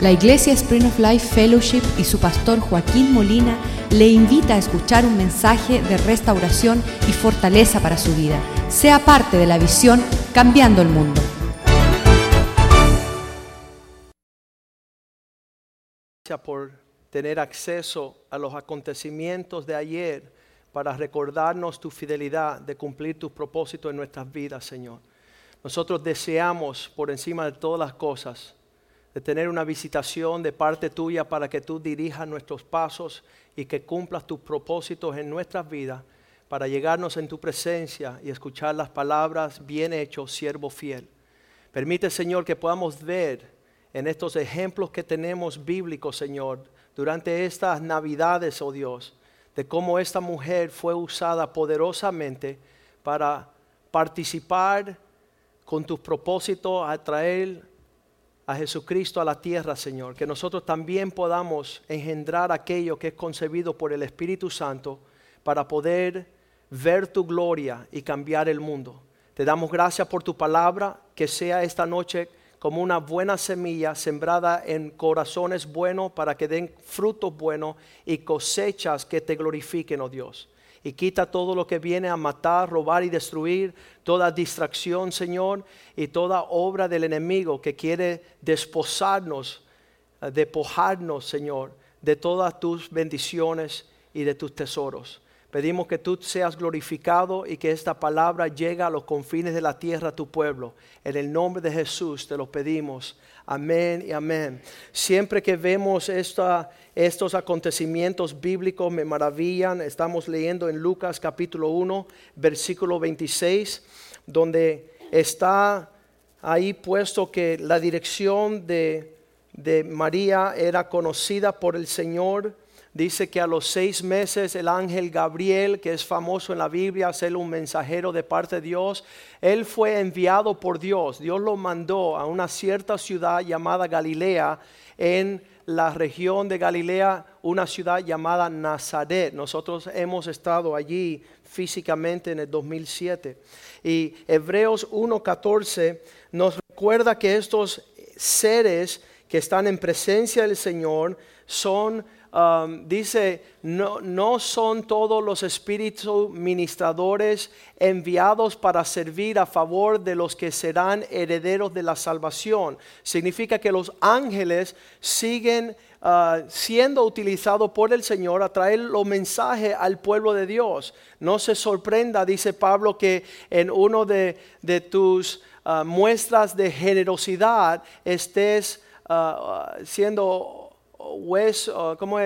La Iglesia Spring of Life Fellowship y su pastor Joaquín Molina le invita a escuchar un mensaje de restauración y fortaleza para su vida. Sea parte de la visión Cambiando el Mundo. Gracias por tener acceso a los acontecimientos de ayer para recordarnos tu fidelidad de cumplir tus propósitos en nuestras vidas, Señor. Nosotros deseamos por encima de todas las cosas de tener una visitación de parte tuya para que tú dirijas nuestros pasos y que cumplas tus propósitos en nuestras vidas para llegarnos en tu presencia y escuchar las palabras, bien hecho, siervo fiel. Permite, Señor, que podamos ver en estos ejemplos que tenemos bíblicos, Señor, durante estas navidades, oh Dios, de cómo esta mujer fue usada poderosamente para participar con tus propósitos, a traer a Jesucristo a la tierra, Señor. Que nosotros también podamos engendrar aquello que es concebido por el Espíritu Santo para poder ver tu gloria y cambiar el mundo. Te damos gracias por tu palabra, que sea esta noche como una buena semilla sembrada en corazones buenos para que den frutos buenos y cosechas que te glorifiquen, oh Dios y quita todo lo que viene a matar, robar y destruir, toda distracción, Señor, y toda obra del enemigo que quiere desposarnos, eh, despojarnos, Señor, de todas tus bendiciones y de tus tesoros. Pedimos que tú seas glorificado y que esta palabra llegue a los confines de la tierra a tu pueblo. En el nombre de Jesús te lo pedimos. Amén y amén. Siempre que vemos estos acontecimientos bíblicos me maravillan. Estamos leyendo en Lucas capítulo 1, versículo 26, donde está ahí puesto que la dirección de, de María era conocida por el Señor Dice que a los seis meses el ángel Gabriel, que es famoso en la Biblia, ser un mensajero de parte de Dios, él fue enviado por Dios. Dios lo mandó a una cierta ciudad llamada Galilea en la región de Galilea, una ciudad llamada Nazaret. Nosotros hemos estado allí físicamente en el 2007. Y Hebreos 1.14 nos recuerda que estos seres que están en presencia del Señor son Um, dice, no, no son todos los espíritus ministradores enviados para servir a favor de los que serán herederos de la salvación. Significa que los ángeles siguen uh, siendo utilizados por el Señor a traer los mensajes al pueblo de Dios. No se sorprenda, dice Pablo, que en uno de, tus uh, muestras de generosidad estés uh, siendo como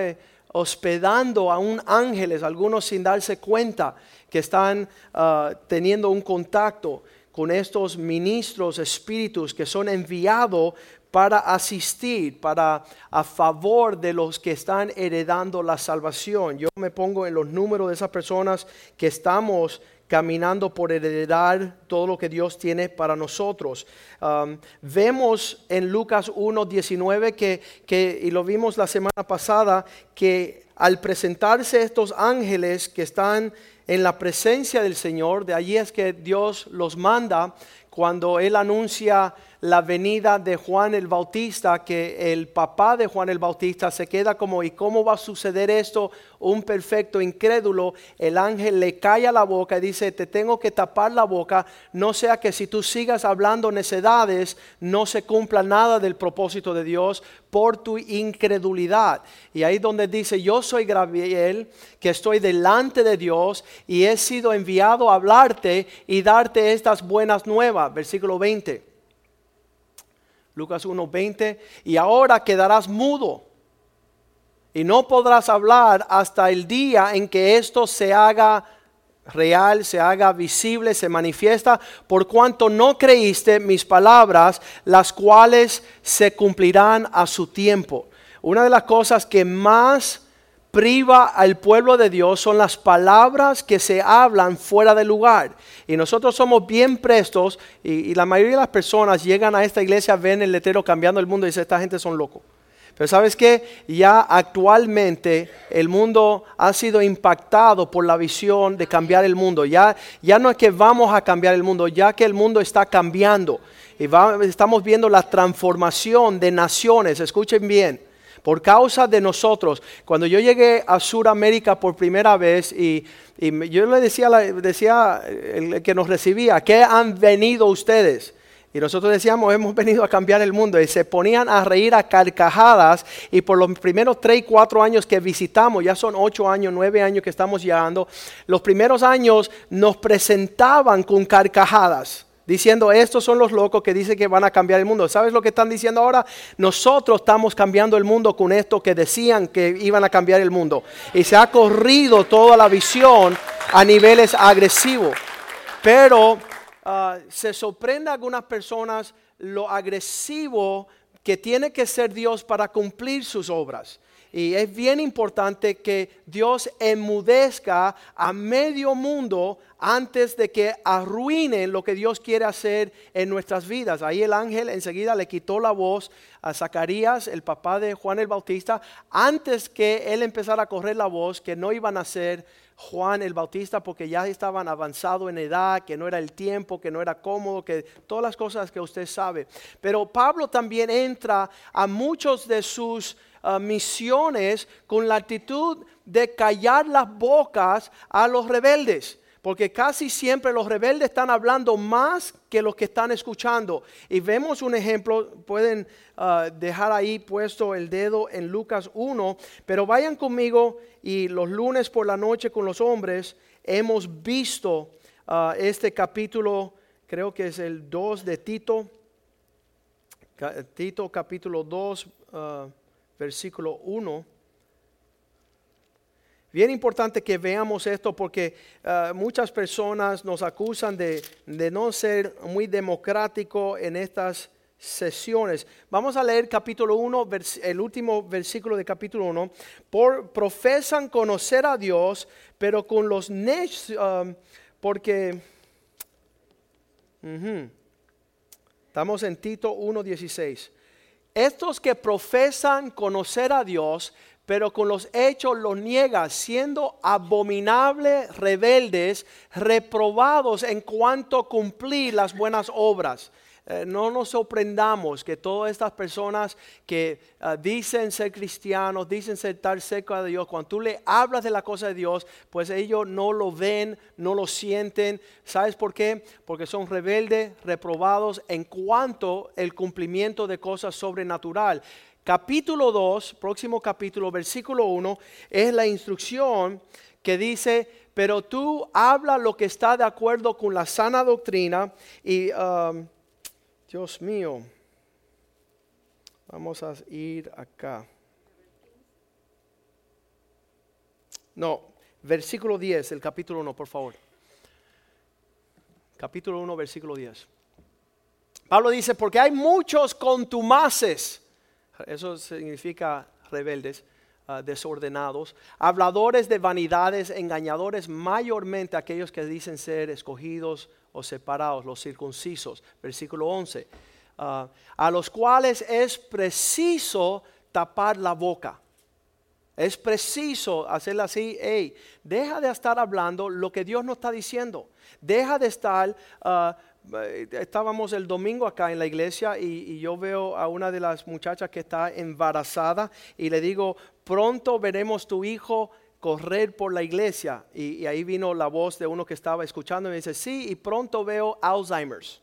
hospedando a un ángeles, algunos sin darse cuenta que están ah, teniendo un contacto con estos ministros espíritus que son enviados para asistir, para a favor de los que están heredando la salvación. Yo me pongo en los números de esas personas que estamos caminando por heredar todo lo que Dios tiene para nosotros. Um, vemos en Lucas 1, 19 que, que, y lo vimos la semana pasada, que al presentarse estos ángeles que están en la presencia del Señor, de allí es que Dios los manda cuando Él anuncia la venida de Juan el Bautista, que el papá de Juan el Bautista se queda como, ¿y cómo va a suceder esto? Un perfecto incrédulo, el ángel le calla la boca y dice, te tengo que tapar la boca, no sea que si tú sigas hablando necedades, no se cumpla nada del propósito de Dios por tu incredulidad. Y ahí donde dice, yo soy Gabriel, que estoy delante de Dios y he sido enviado a hablarte y darte estas buenas nuevas. Versículo 20. Lucas 1:20, y ahora quedarás mudo y no podrás hablar hasta el día en que esto se haga real, se haga visible, se manifiesta, por cuanto no creíste mis palabras, las cuales se cumplirán a su tiempo. Una de las cosas que más priva al pueblo de Dios son las palabras que se hablan fuera del lugar. Y nosotros somos bien prestos y, la mayoría de las personas llegan a esta iglesia, ven el letrero cambiando el mundo y dicen, esta gente son locos. Pero sabes que ya actualmente el mundo ha sido impactado por la visión de cambiar el mundo. Ya, ya no es que vamos a cambiar el mundo, ya que el mundo está cambiando. Y estamos viendo la transformación de naciones, escuchen bien, por causa de nosotros. Cuando yo llegué a Sudamérica por primera vez y, yo le decía, decía el que nos recibía, ¿qué han venido ustedes? Y nosotros decíamos, hemos venido a cambiar el mundo. Y se ponían a reír a carcajadas. Y por los primeros 3, 4 años que visitamos, ya son 8 años, 9 años que estamos llegando, los primeros años nos presentaban con carcajadas. Diciendo, estos son los locos que dicen que van a cambiar el mundo. ¿Sabes lo que están diciendo ahora? Nosotros estamos cambiando el mundo con esto que decían que iban a cambiar el mundo. Y se ha corrido toda la visión a niveles agresivos. Pero Ah, se sorprende a algunas personas lo agresivo que tiene que ser Dios para cumplir sus obras. Y es bien importante que Dios enmudezca a medio mundo antes de que arruinen lo que Dios quiere hacer en nuestras vidas. Ahí el ángel enseguida le quitó la voz a Zacarías, el papá de Juan el Bautista, antes que él empezara a correr la voz que no iban a ser Juan el Bautista porque ya estaban avanzados en edad, que no era el tiempo, que no era cómodo, que todas las cosas que usted sabe. Pero Pablo también entra a muchos de sus ah, misiones con la actitud de callar las bocas a los rebeldes porque casi siempre los rebeldes están hablando más que los que están escuchando. Y vemos un ejemplo, pueden ah, dejar ahí puesto el dedo en Lucas 1, pero vayan conmigo y los lunes por la noche con los hombres hemos visto ah, este capítulo, creo que es el 2 de Tito, Tito capítulo 2, ah, versículo 1. Bien importante que veamos esto porque ah, muchas personas nos acusan de, no ser muy democrático en estas sesiones. Vamos a leer capítulo 1, el último versículo de capítulo 1. Por, profesan conocer a Dios, pero con los necios, um, porque... estamos en Tito 1.16. Estos que profesan conocer a Dios, pero con los hechos los niega, siendo abominables, rebeldes, reprobados en cuanto a cumplir las buenas obras. Eh, no nos sorprendamos que todas estas personas que ah, dicen ser cristianos, dicen ser estar cerca de Dios, cuando tú le hablas de la cosa de Dios, pues ellos no lo ven, no lo sienten. ¿Sabes por qué? Porque son rebeldes, reprobados en cuanto al cumplimiento de cosas sobrenatural capítulo 2, próximo capítulo, versículo 1, es la instrucción que dice, pero tú habla lo que está de acuerdo con la sana doctrina y, um, Dios mío, vamos a ir acá. No, versículo 10, el capítulo 1, por favor. Capítulo 1, versículo 10. Pablo dice, porque hay muchos contumaces eso significa rebeldes, ah, desordenados, habladores de vanidades, engañadores, mayormente aquellos que dicen ser escogidos o separados, los circuncisos. Versículo 11. Ah, a los cuales es preciso tapar la boca. Es preciso hacerla así, hey, deja de estar hablando lo que Dios no está diciendo. Deja de estar eh, estábamos el domingo acá en la iglesia y, yo veo a una de las muchachas que está embarazada y le digo, pronto veremos tu hijo correr por la iglesia. Y, y ahí vino la voz de uno que estaba escuchando y me dice, sí, y pronto veo Alzheimer's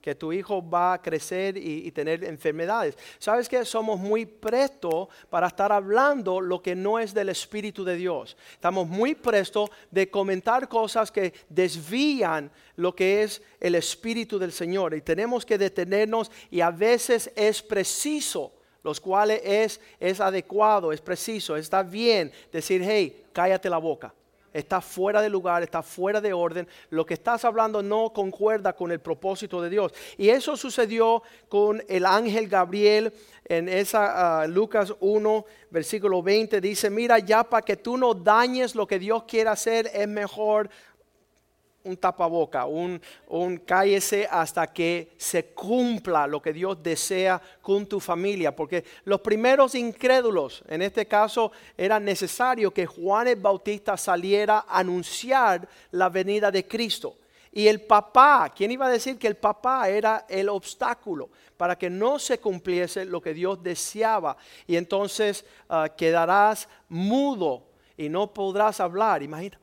que tu hijo va a crecer y, tener enfermedades. ¿Sabes que Somos muy prestos para estar hablando lo que no es del Espíritu de Dios. Estamos muy prestos de comentar cosas que desvían lo que es el Espíritu del Señor. Y tenemos que detenernos y a veces es preciso, los cuales es, es adecuado, es preciso, está bien decir, hey, cállate la boca está fuera de lugar, está fuera de orden. Lo que estás hablando no concuerda con el propósito de Dios. Y eso sucedió con el ángel Gabriel en esa ah, Lucas 1, versículo 20. Dice, mira, ya para que tú no dañes lo que Dios quiere hacer, es mejor un tapaboca, un, un cállese hasta que se cumpla lo que Dios desea con tu familia. Porque los primeros incrédulos, en este caso, era necesario que Juan el Bautista saliera a anunciar la venida de Cristo. Y el papá, ¿quién iba a decir que el papá era el obstáculo para que no se cumpliese lo que Dios deseaba? Y entonces ah, quedarás mudo y no podrás hablar. Imagina.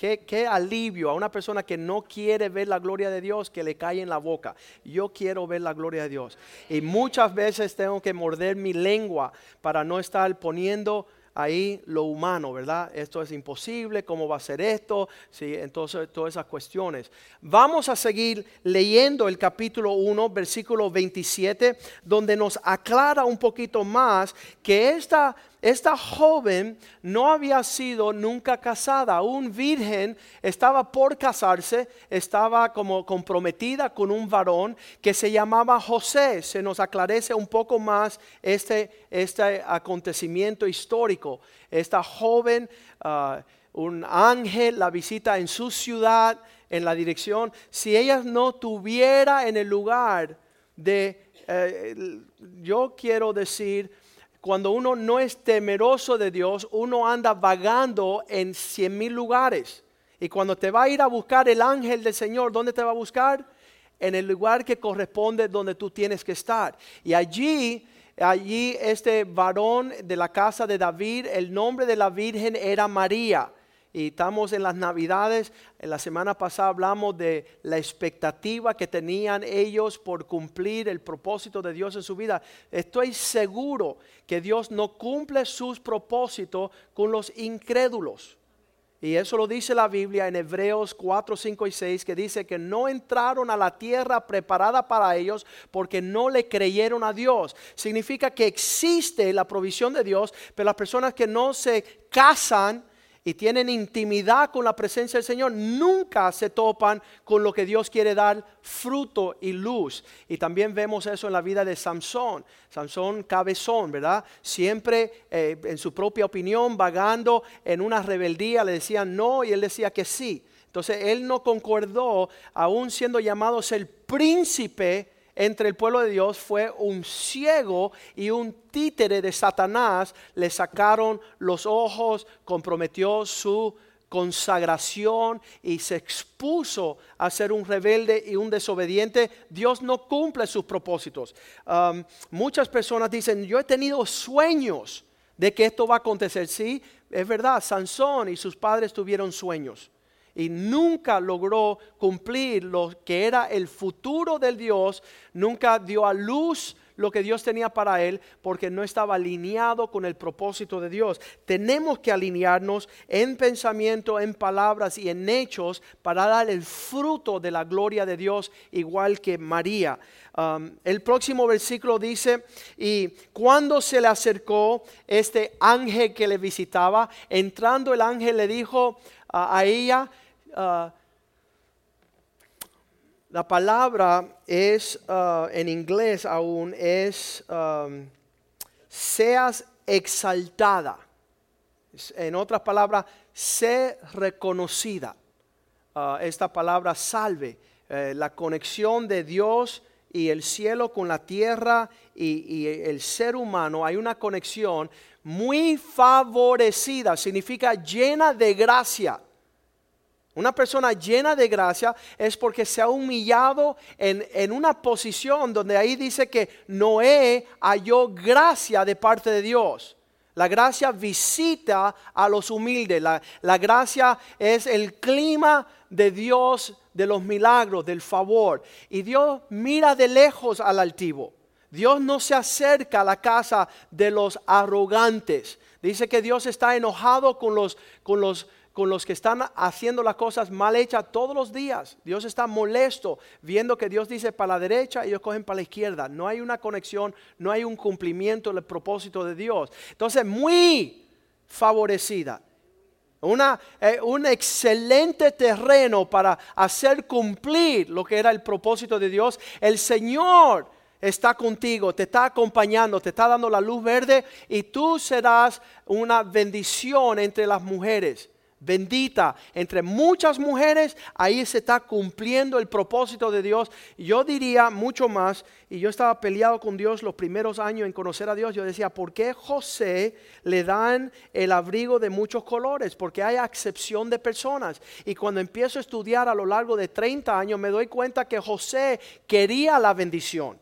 Qué, alivio a una persona que no quiere ver la gloria de Dios que le cae en la boca. Yo quiero ver la gloria de Dios. Y muchas veces tengo que morder mi lengua para no estar poniendo ahí lo humano, ¿verdad? Esto es imposible, ¿cómo va a ser esto? Sí, entonces todas esas cuestiones. Vamos a seguir leyendo el capítulo 1, versículo 27, donde nos aclara un poquito más que esta esta joven no había sido nunca casada, un virgen, estaba por casarse, estaba como comprometida con un varón que se llamaba José. Se nos aclarece un poco más este, este acontecimiento histórico. Esta joven, ah, un ángel la visita en su ciudad, en la dirección. Si ella no tuviera en el lugar de, eh, yo quiero decir, cuando uno no es temeroso de Dios, uno anda vagando en cien mil lugares. Y cuando te va a ir a buscar el ángel del Señor, ¿dónde te va a buscar? En el lugar que corresponde donde tú tienes que estar. Y allí, allí este varón de la casa de David, el nombre de la Virgen era María y estamos en las navidades. En la semana pasada hablamos de la expectativa que tenían ellos por cumplir el propósito de Dios en su vida. Estoy seguro que Dios no cumple sus propósitos con los incrédulos. Y eso lo dice la Biblia en Hebreos 4, 5 y 6, que dice que no entraron a la tierra preparada para ellos porque no le creyeron a Dios. Significa que existe la provisión de Dios, pero las personas que no se casan y tienen intimidad con la presencia del Señor, nunca se topan con lo que Dios quiere dar, fruto y luz. Y también vemos eso en la vida de Samson. Samson cabezón, ¿verdad? Siempre eh, en su propia opinión, vagando en una rebeldía, le decían no y él decía que sí. Entonces él no concordó, aún siendo llamado ser príncipe entre el pueblo de Dios fue un ciego y un títere de Satanás. Le sacaron los ojos, comprometió su consagración y se expuso a ser un rebelde y un desobediente, Dios no cumple sus propósitos. Um, muchas personas dicen, yo he tenido sueños de que esto va a acontecer. Sí, es verdad, Sansón y sus padres tuvieron sueños y nunca logró cumplir lo que era el futuro del Dios, nunca dio a luz lo que Dios tenía para él porque no estaba alineado con el propósito de Dios. Tenemos que alinearnos en pensamiento, en palabras y en hechos para dar el fruto de la gloria de Dios igual que María. Um, el próximo versículo dice, y cuando se le acercó este ángel que le visitaba, entrando el ángel le dijo a ella, uh, la palabra es, uh, en inglés aún, es seas exaltada. En otras palabras, sé reconocida. Uh, esta palabra salve, eh, la conexión de Dios y el cielo con la tierra y, el ser humano, hay una conexión muy favorecida, significa llena de gracia. Una persona llena de gracia es porque se ha humillado en, una posición donde ahí dice que Noé halló gracia de parte de Dios. La gracia visita a los humildes. La, la, gracia es el clima de Dios, de los milagros, del favor. Y Dios mira de lejos al altivo. Dios no se acerca a la casa de los arrogantes. Dice que Dios está enojado con los, con los con los que están haciendo las cosas mal hechas todos los días. Dios está molesto viendo que Dios dice para la derecha y ellos cogen para la izquierda. No hay una conexión, no hay un cumplimiento del propósito de Dios. Entonces, muy favorecida. Una, eh, un excelente terreno para hacer cumplir lo que era el propósito de Dios. El Señor está contigo, te está acompañando, te está dando la luz verde y tú serás una bendición entre las mujeres bendita entre muchas mujeres, ahí se está cumpliendo el propósito de Dios. Yo diría mucho más, y yo estaba peleado con Dios los primeros años en conocer a Dios, yo decía, ¿por qué José le dan el abrigo de muchos colores? Porque hay excepción de personas. Y cuando empiezo a estudiar a lo largo de 30 años, me doy cuenta que José quería la bendición.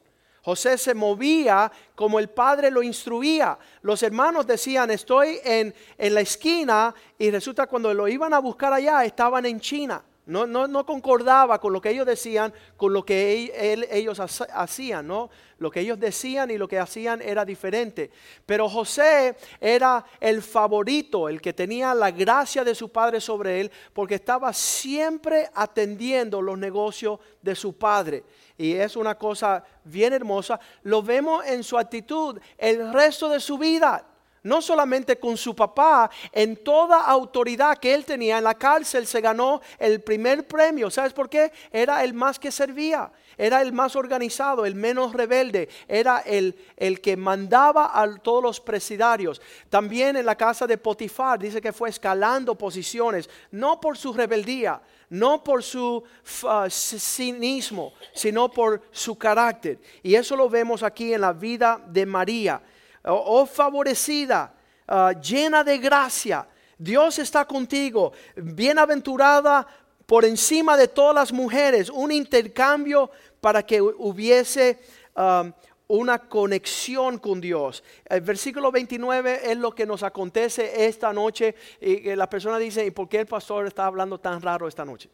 José se movía como el padre lo instruía. Los hermanos decían, estoy en, la esquina y resulta cuando lo iban a buscar allá estaban en China. No, no, concordaba con lo que ellos decían, con lo que ellos hacían, ¿no? Lo que ellos decían y lo que hacían era diferente. Pero José era el favorito, el que tenía la gracia de su padre sobre él, porque estaba siempre atendiendo los negocios de su padre y es una cosa bien hermosa, lo vemos en su actitud el resto de su vida. No solamente con su papá, en toda autoridad que él tenía en la cárcel se ganó el primer premio. ¿Sabes por qué? Era el más que servía, era el más organizado, el menos rebelde, era el, el que mandaba a todos los presidarios. También en la casa de Potifar dice que fue escalando posiciones, no por su rebeldía, no por su uh, cinismo, sino por su carácter. Y eso lo vemos aquí en la vida de María. Oh, favorecida, uh, llena de gracia. Dios está contigo, bienaventurada por encima de todas las mujeres, un intercambio para que hubiese um, una conexión con Dios. El versículo 29 es lo que nos acontece esta noche y la persona dice, ¿y por qué el pastor está hablando tan raro esta noche?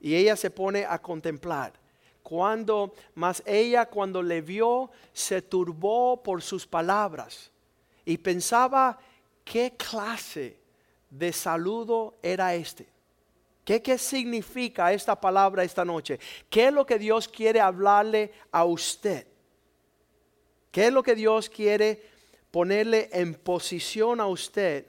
Y ella se pone a contemplar. Cuando, más ella cuando le vio, se turbó por sus palabras y pensaba, ¿qué clase de saludo era este? ¿Qué, ¿Qué significa esta palabra esta noche? ¿Qué es lo que Dios quiere hablarle a usted? ¿Qué es lo que Dios quiere ponerle en posición a usted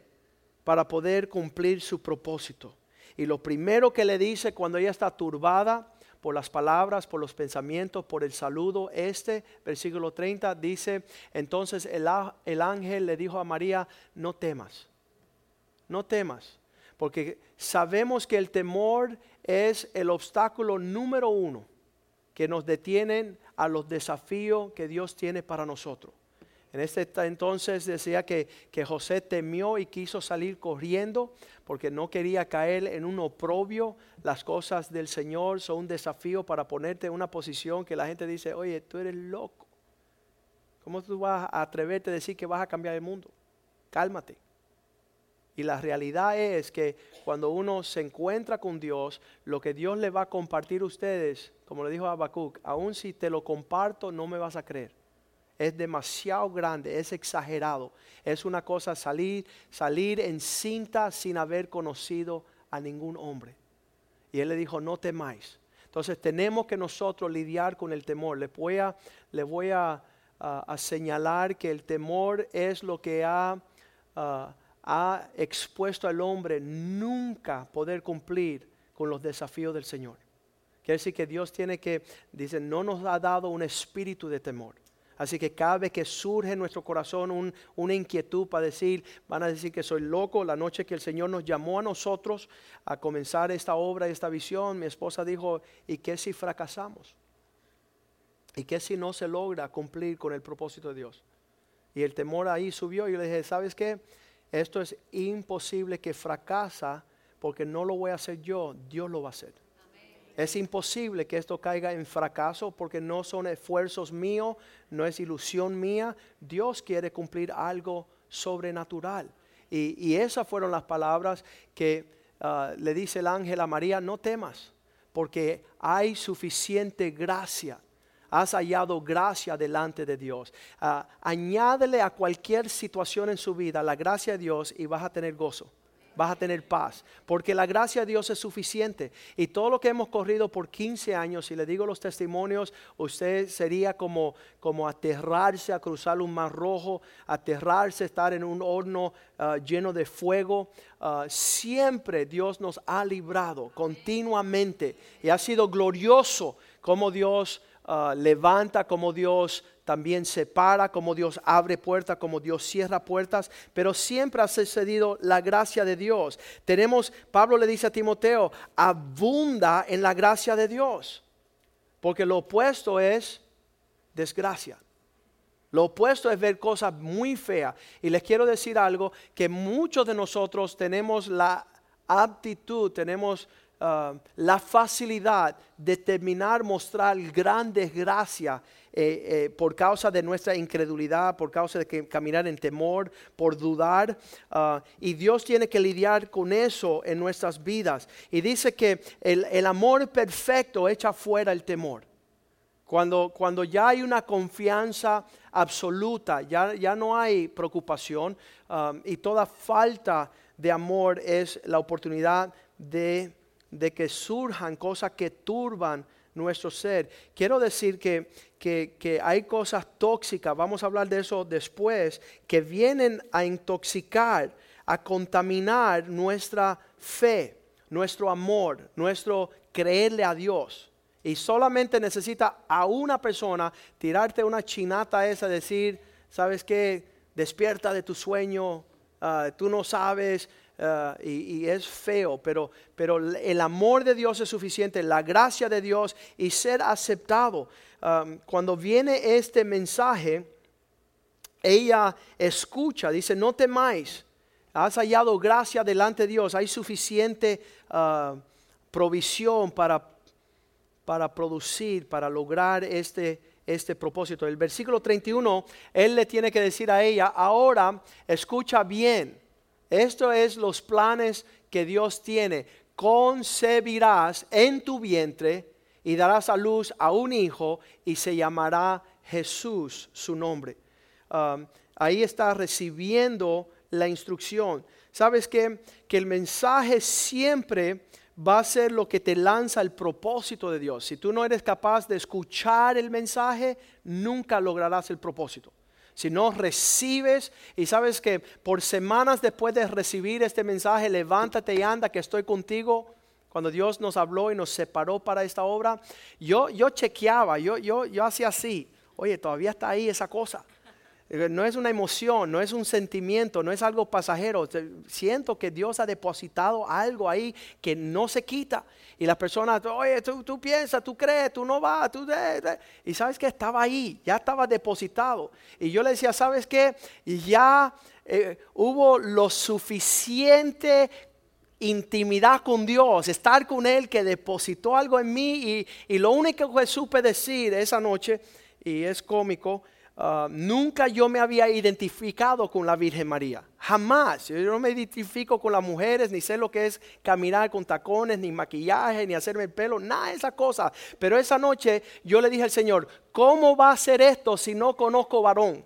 para poder cumplir su propósito? Y lo primero que le dice cuando ella está turbada por las palabras, por los pensamientos, por el saludo, este versículo 30 dice, entonces el, el ángel le dijo a María, no temas, no temas, porque sabemos que el temor es el obstáculo número uno que nos detienen a los desafíos que Dios tiene para nosotros. En este entonces decía que, que, José temió y quiso salir corriendo porque no quería caer en un oprobio. Las cosas del Señor son un desafío para ponerte en una posición que la gente dice, oye, tú eres loco. ¿Cómo tú vas a atreverte a decir que vas a cambiar el mundo? Cálmate. Y la realidad es que cuando uno se encuentra con Dios, lo que Dios le va a compartir a ustedes, como le dijo Habacuc, aun si te lo comparto, no me vas a creer. Es demasiado grande, es exagerado. Es una cosa salir, salir en cinta sin haber conocido a ningún hombre. Y él le dijo, no temáis. Entonces tenemos que nosotros lidiar con el temor. Le voy a, señalar que el temor es lo que ha ha expuesto al hombre nunca poder cumplir con los desafíos del Señor. Quiere decir que Dios tiene que, dice, no nos ha dado un espíritu de temor. Así que cada vez que surge en nuestro corazón una inquietud para decir, van a decir que soy loco, la noche que el Señor nos llamó a nosotros a comenzar esta obra y esta visión, mi esposa dijo, ¿y qué si fracasamos? ¿Y qué si no se logra cumplir con el propósito de Dios? Y el temor ahí subió y yo le dije, ¿sabes qué? Esto es imposible que fracasa porque no lo voy a hacer yo, Dios lo va a hacer. Es imposible que esto caiga en fracaso porque no son esfuerzos míos, no es ilusión mía. Dios quiere cumplir algo sobrenatural. Y, esas fueron las palabras que ah, le dice el ángel a María, no temas, porque hay suficiente gracia has hallado gracia delante de Dios. Ah, añádele a cualquier situación en su vida la gracia de Dios y vas a tener gozo vas a tener paz, porque la gracia de Dios es suficiente. Y todo lo que hemos corrido por 15 años, si le digo los testimonios, usted sería como, como aterrarse a cruzar un mar rojo, aterrarse a estar en un horno ah, lleno de fuego. Ah, siempre Dios nos ha librado continuamente y ha sido glorioso cómo Dios ah, levanta, cómo Dios también separa, cómo Dios abre puertas, cómo Dios cierra puertas, pero siempre ha sucedido la gracia de Dios. Tenemos, Pablo le dice a Timoteo, abunda en la gracia de Dios, porque lo opuesto es desgracia. Lo opuesto es ver cosas muy feas. Y les quiero decir algo, que muchos de nosotros tenemos la aptitud, tenemos uh, la facilidad de terminar mostrar gran desgracia eh, eh, por causa de nuestra incredulidad, por causa de que caminar en temor, por dudar. Uh, y Dios tiene que lidiar con eso en nuestras vidas. Y dice que el, el amor perfecto echa fuera el temor. Cuando, cuando ya hay una confianza absoluta, ya, ya no hay preocupación um, y toda falta de amor es la oportunidad de, de que surjan cosas que turban nuestro ser. Quiero decir que, que, que, hay cosas tóxicas, vamos a hablar de eso después, que vienen a intoxicar, a contaminar nuestra fe, nuestro amor, nuestro creerle a Dios. Y solamente necesita a una persona tirarte una chinata esa, decir, ¿sabes qué? Despierta de tu sueño, ah, tú no sabes, ah, y, es feo, pero, pero el amor de Dios es suficiente, la gracia de Dios y ser aceptado. cuando viene este mensaje, ella escucha, dice, no temáis, has hallado gracia delante de Dios, hay suficiente ah, provisión para para producir, para lograr este, este propósito. El versículo 31, él le tiene que decir a ella, ahora escucha bien, esto es los planes que Dios tiene. Concebirás en tu vientre y darás a luz a un hijo y se llamará Jesús su nombre. Um, ahí está recibiendo la instrucción. ¿Sabes? Que el mensaje siempre va a ser lo que te lanza el propósito de Dios. Si tú no eres capaz de escuchar el mensaje, nunca lograrás el propósito. Si no recibes y sabes que por semanas después de recibir este mensaje, levántate y anda, que estoy contigo. Cuando Dios nos habló y nos separó para esta obra, yo, yo chequeaba, yo, yo, yo hacía así. Oye, todavía está ahí esa cosa. Eh, no es una emoción, no es un sentimiento, no es algo pasajero. Siento que Dios ha depositado algo ahí que no se quita. Y las personas, oye, tú, piensas, tú crees, tú no vas, tú... Y sabes que estaba ahí, ya estaba depositado. Y yo le decía, ¿sabes qué? Ya eh, hubo lo suficiente intimidad con Dios, estar con Él que depositó algo en mí y, y lo único que supe decir esa noche, y es cómico, Ah, nunca yo me había identificado con la Virgen María. Jamás. Yo no me identifico con las mujeres, ni sé lo que es caminar con tacones, ni maquillaje, ni hacerme el pelo, nada de esas cosas. Pero esa noche yo le dije al Señor, ¿cómo va a ser esto si no conozco varón?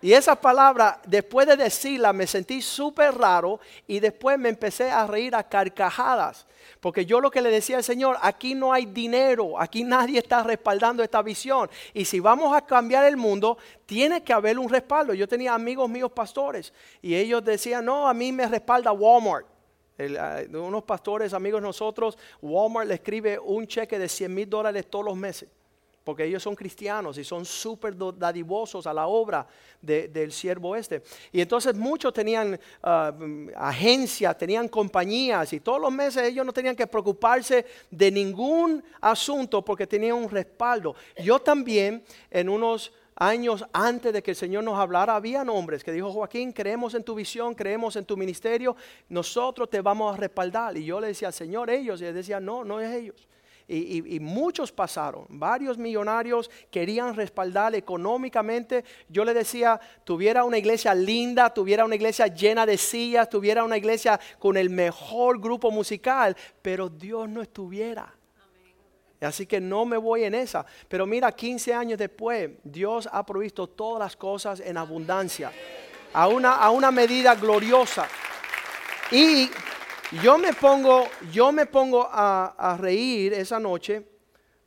Y esa palabra, después de decirla, me sentí súper raro y después me empecé a reír a carcajadas. Porque yo lo que le decía al Señor, aquí no hay dinero, aquí nadie está respaldando esta visión. Y si vamos a cambiar el mundo, tiene que haber un respaldo. Yo tenía amigos míos pastores y ellos decían, no, a mí me respalda Walmart. Ah, unos pastores, amigos nosotros, Walmart le escribe un cheque de 100 mil dólares todos los meses porque ellos son cristianos y son súper dadivosos a la obra del siervo este. Y entonces muchos tenían ah, agencias, tenían compañías y todos los meses ellos no tenían que preocuparse de ningún asunto porque tenían un respaldo. Yo también en unos años antes de que el Señor nos hablara, había hombres que dijo, Joaquín, creemos en tu visión, creemos en tu ministerio, nosotros te vamos a respaldar. Y yo le decía, Señor, ellos, y él decía, no, no es ellos y, muchos pasaron. Varios millonarios querían respaldar económicamente. Yo le decía, tuviera una iglesia linda, tuviera una iglesia llena de sillas, tuviera una iglesia con el mejor grupo musical, pero Dios no estuviera. Así que no me voy en esa. Pero mira, 15 años después, Dios ha provisto todas las cosas en abundancia, a una, a una medida gloriosa. Y yo me pongo, yo me pongo a, reír esa noche,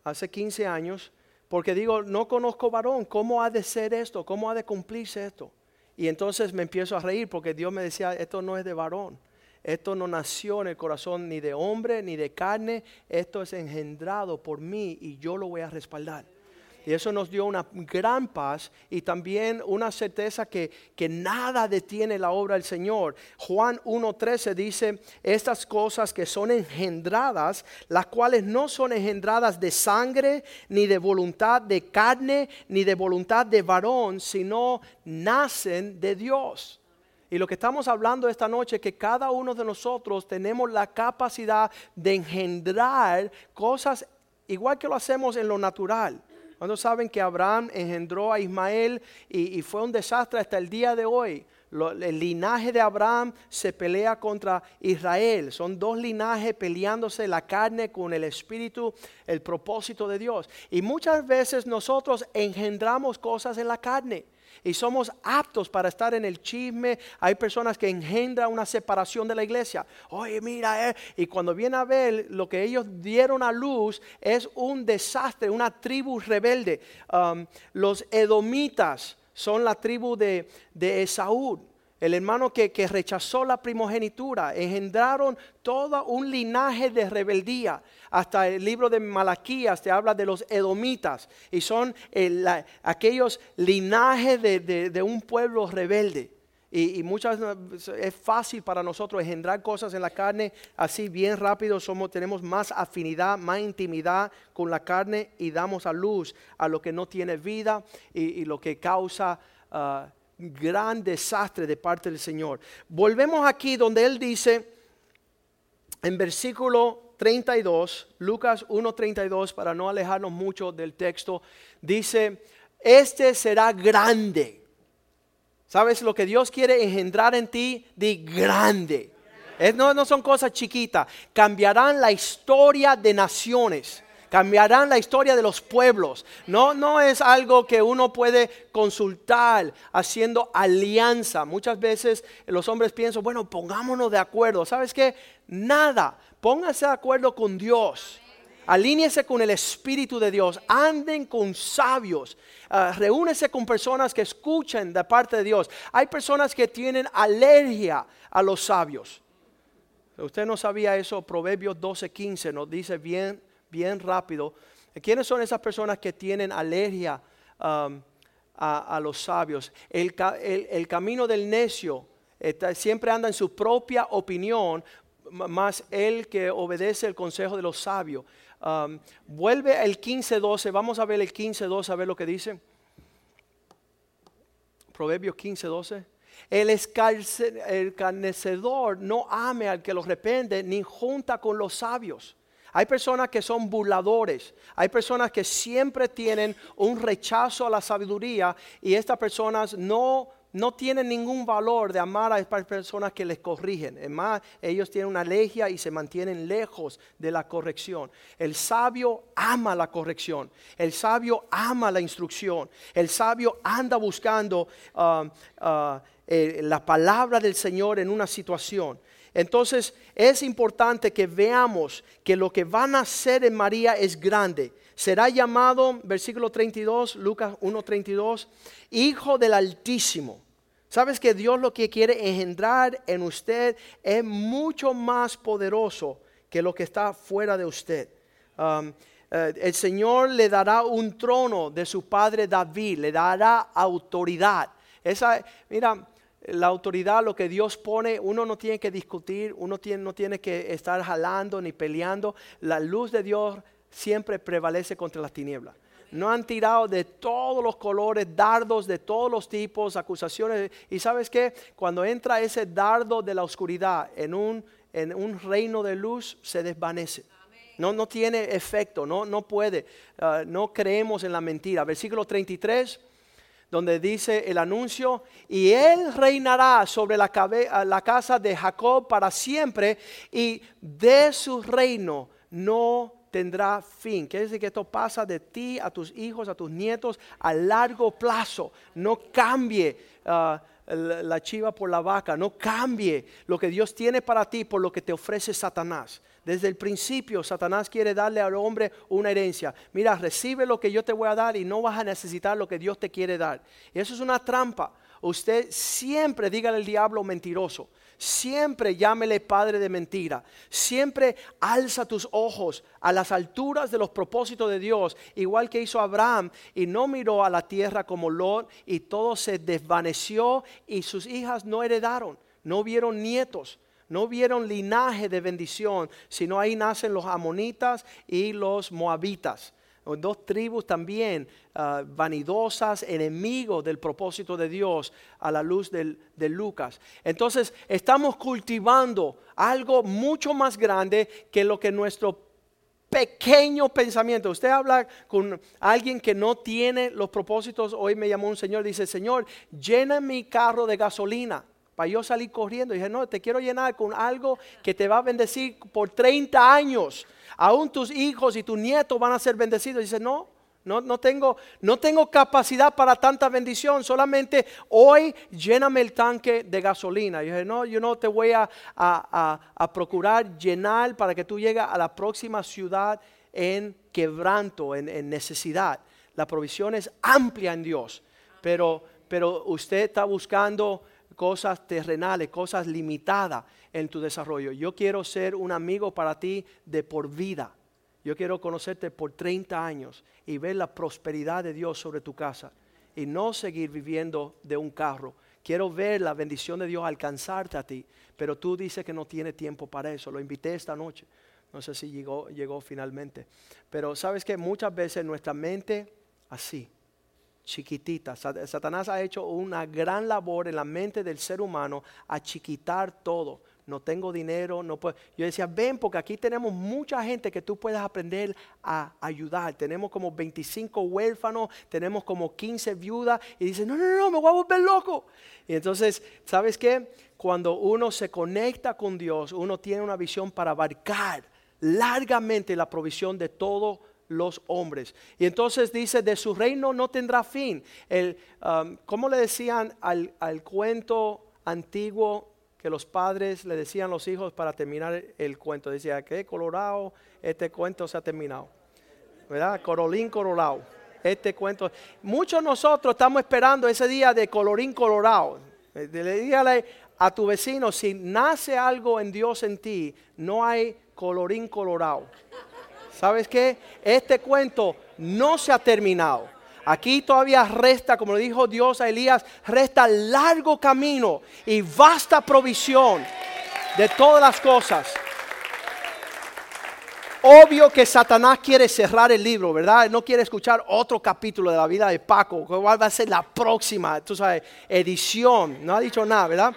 hace 15 años, porque digo, no conozco varón, ¿cómo ha de ser esto? ¿Cómo ha de cumplirse esto? Y entonces me empiezo a reír porque Dios me decía, esto no es de varón, esto no nació en el corazón ni de hombre ni de carne, esto es engendrado por mí y yo lo voy a respaldar. Y eso nos dio una gran paz y también una certeza que, que nada detiene la obra del Señor. Juan 1.13 dice, estas cosas que son engendradas, las cuales no son engendradas de sangre, ni de voluntad de carne, ni de voluntad de varón, sino nacen de Dios. Y lo que estamos hablando esta noche es que cada uno de nosotros tenemos la capacidad de engendrar cosas igual que lo hacemos en lo natural. Cuando saben que Abraham engendró a Ismael y, fue un desastre hasta el día de hoy? el linaje de Abraham se pelea contra Israel. Son dos linajes peleándose la carne con el espíritu, el propósito de Dios. Y muchas veces nosotros engendramos cosas en la carne y somos aptos para estar en el chisme. Hay personas que engendran una separación de la iglesia. Oye, mira, eh. y cuando viene a ver lo que ellos dieron a luz es un desastre, una tribu rebelde. Um, los edomitas son la tribu de, de Esaú el hermano que, rechazó la primogenitura, engendraron todo un linaje de rebeldía. Hasta el libro de Malaquías te habla de los edomitas y son aquellos linajes de, un pueblo rebelde. Y, muchas es fácil para nosotros engendrar cosas en la carne así bien rápido. Somos, tenemos más afinidad, más intimidad con la carne y damos a luz a lo que no tiene vida y, lo que causa uh, gran desastre de parte del Señor. Volvemos aquí donde Él dice en versículo 32, Lucas 1.32, para no alejarnos mucho del texto, dice, este será grande. ¿Sabes lo que Dios quiere engendrar en ti? De grande. no, no son cosas chiquitas, cambiarán la historia de naciones cambiarán la historia de los pueblos. No, no es algo que uno puede consultar haciendo alianza. Muchas veces los hombres piensan, bueno, pongámonos de acuerdo. ¿Sabes qué? Nada. Pónganse de acuerdo con Dios. Alíñese con el Espíritu de Dios. Anden con sabios. Uh, reúnese con personas que escuchen de parte de Dios. Hay personas que tienen alergia a los sabios. Usted no sabía eso, Proverbios 12:15 nos dice bien bien rápido. ¿Quiénes son esas personas que tienen alergia um, a, los sabios? El, camino del necio siempre anda en su propia opinión, más el que obedece el consejo de los sabios. Um, vuelve el 15.12, vamos a ver el 15.12, a ver lo que dice. Proverbios 15.12. El, escarnecedor no ame al que lo repende, ni junta con los sabios. Hay personas que son burladores, hay personas que siempre tienen un rechazo a la sabiduría y estas personas no, no tienen ningún valor de amar a estas personas que les corrigen. Es más, ellos tienen una alergia y se mantienen lejos de la corrección. El sabio ama la corrección, el sabio ama la instrucción, el sabio anda buscando uh, uh, eh, la palabra del Señor en una situación. Entonces es importante que veamos que lo que va a nacer en María es grande. Será llamado, versículo 32, Lucas 1.32, Hijo del Altísimo. Sabes que Dios lo que quiere engendrar en usted es mucho más poderoso que lo que está fuera de usted. Um, eh, el Señor le dará un trono de su padre David, le dará autoridad. Esa, mira, la autoridad, lo que Dios pone, uno no tiene que discutir, uno no tiene que estar jalando ni peleando. La luz de Dios siempre prevalece contra las tinieblas. No han tirado de todos los colores, dardos de todos los tipos, acusaciones. Y sabes qué, cuando entra ese dardo de la oscuridad en un, en un reino de luz, se desvanece. No, no tiene efecto, no, no puede. Ah, no creemos en la mentira. Versículo 33 donde dice el anuncio, y él reinará sobre la, casa de Jacob para siempre, y de su reino no tendrá fin. Quiere decir que esto pasa de ti a tus hijos, a tus nietos, a largo plazo. No cambie. Ah, la chiva por la vaca, no cambie lo que Dios tiene para ti por lo que te ofrece Satanás. Desde el principio Satanás quiere darle al hombre una herencia. Mira, recibe lo que yo te voy a dar y no vas a necesitar lo que Dios te quiere dar. Y eso es una trampa. Usted siempre dígale al diablo mentiroso. siempre llámele padre de mentira. Siempre alza tus ojos a las alturas de los propósitos de Dios, igual que hizo Abraham, y no miró a la tierra como Lot, y todo se desvaneció, y sus hijas no heredaron, no vieron nietos no vieron linaje de bendición, sino ahí nacen los amonitas y los moabitas. Dos tribus también ah, vanidosas, enemigos del propósito de Dios a la luz de Lucas. Entonces estamos cultivando algo mucho más grande que lo que nuestro pequeño pensamiento. Usted habla con alguien que no tiene los propósitos. Hoy me llamó un señor, dice, Señor, llena mi carro de gasolina para yo salir corriendo. Y dije, no, te quiero llenar con algo que te va a bendecir por 30 años. Aún tus hijos y tus nietos van a ser bendecidos. dice, no, no, no, tengo, no tengo capacidad para tanta bendición. Solamente hoy lléname el tanque de gasolina. Y dije, no, yo no te voy a, a, procurar llenar para que tú llegues a la próxima ciudad en quebranto, en, en necesidad. La provisión es amplia en Dios. Pero, pero usted está buscando cosas terrenales, cosas limitadas en tu desarrollo. Yo quiero ser un amigo para ti de por vida. Yo quiero conocerte por 30 años y ver la prosperidad de Dios sobre tu casa y no seguir viviendo de un carro. Quiero ver la bendición de Dios alcanzarte a ti, pero tú dices que no tienes tiempo para eso. Lo invité esta noche. No sé si llegó, llegó finalmente. Pero sabes que muchas veces nuestra mente así, chiquitita. Satanás ha hecho una gran labor en la mente del ser humano a chiquitar todo. No tengo dinero, no puedo. Yo decía, ven, porque aquí tenemos mucha gente que tú puedes aprender a ayudar. Tenemos como 25 huérfanos, tenemos como 15 viudas. Y dice, no, no, no, me voy a volver loco. Y entonces, ¿sabes qué? Cuando uno se conecta con Dios, uno tiene una visión para abarcar largamente la provisión de todo los hombres. Y entonces dice, de su reino no tendrá fin. El, um, ¿Cómo le decían al, cuento antiguo que los padres le decían a los hijos para terminar el cuento? Decía, que colorado, este cuento se ha terminado. ¿Verdad? Corolín colorado. Este cuento. Muchos de nosotros estamos esperando ese día de colorín colorado. Eh, le dígale a tu vecino, si nace algo en Dios en ti, no hay colorín colorado. ¿Sabes qué? Este cuento no se ha terminado. Aquí todavía resta, como le dijo Dios a Elías, resta largo camino y vasta provisión de todas las cosas. Obvio que Satanás quiere cerrar el libro, ¿verdad? No quiere escuchar otro capítulo de la vida de Paco, cuál va a ser la próxima, tú sabes, edición. No ha dicho nada, ¿verdad?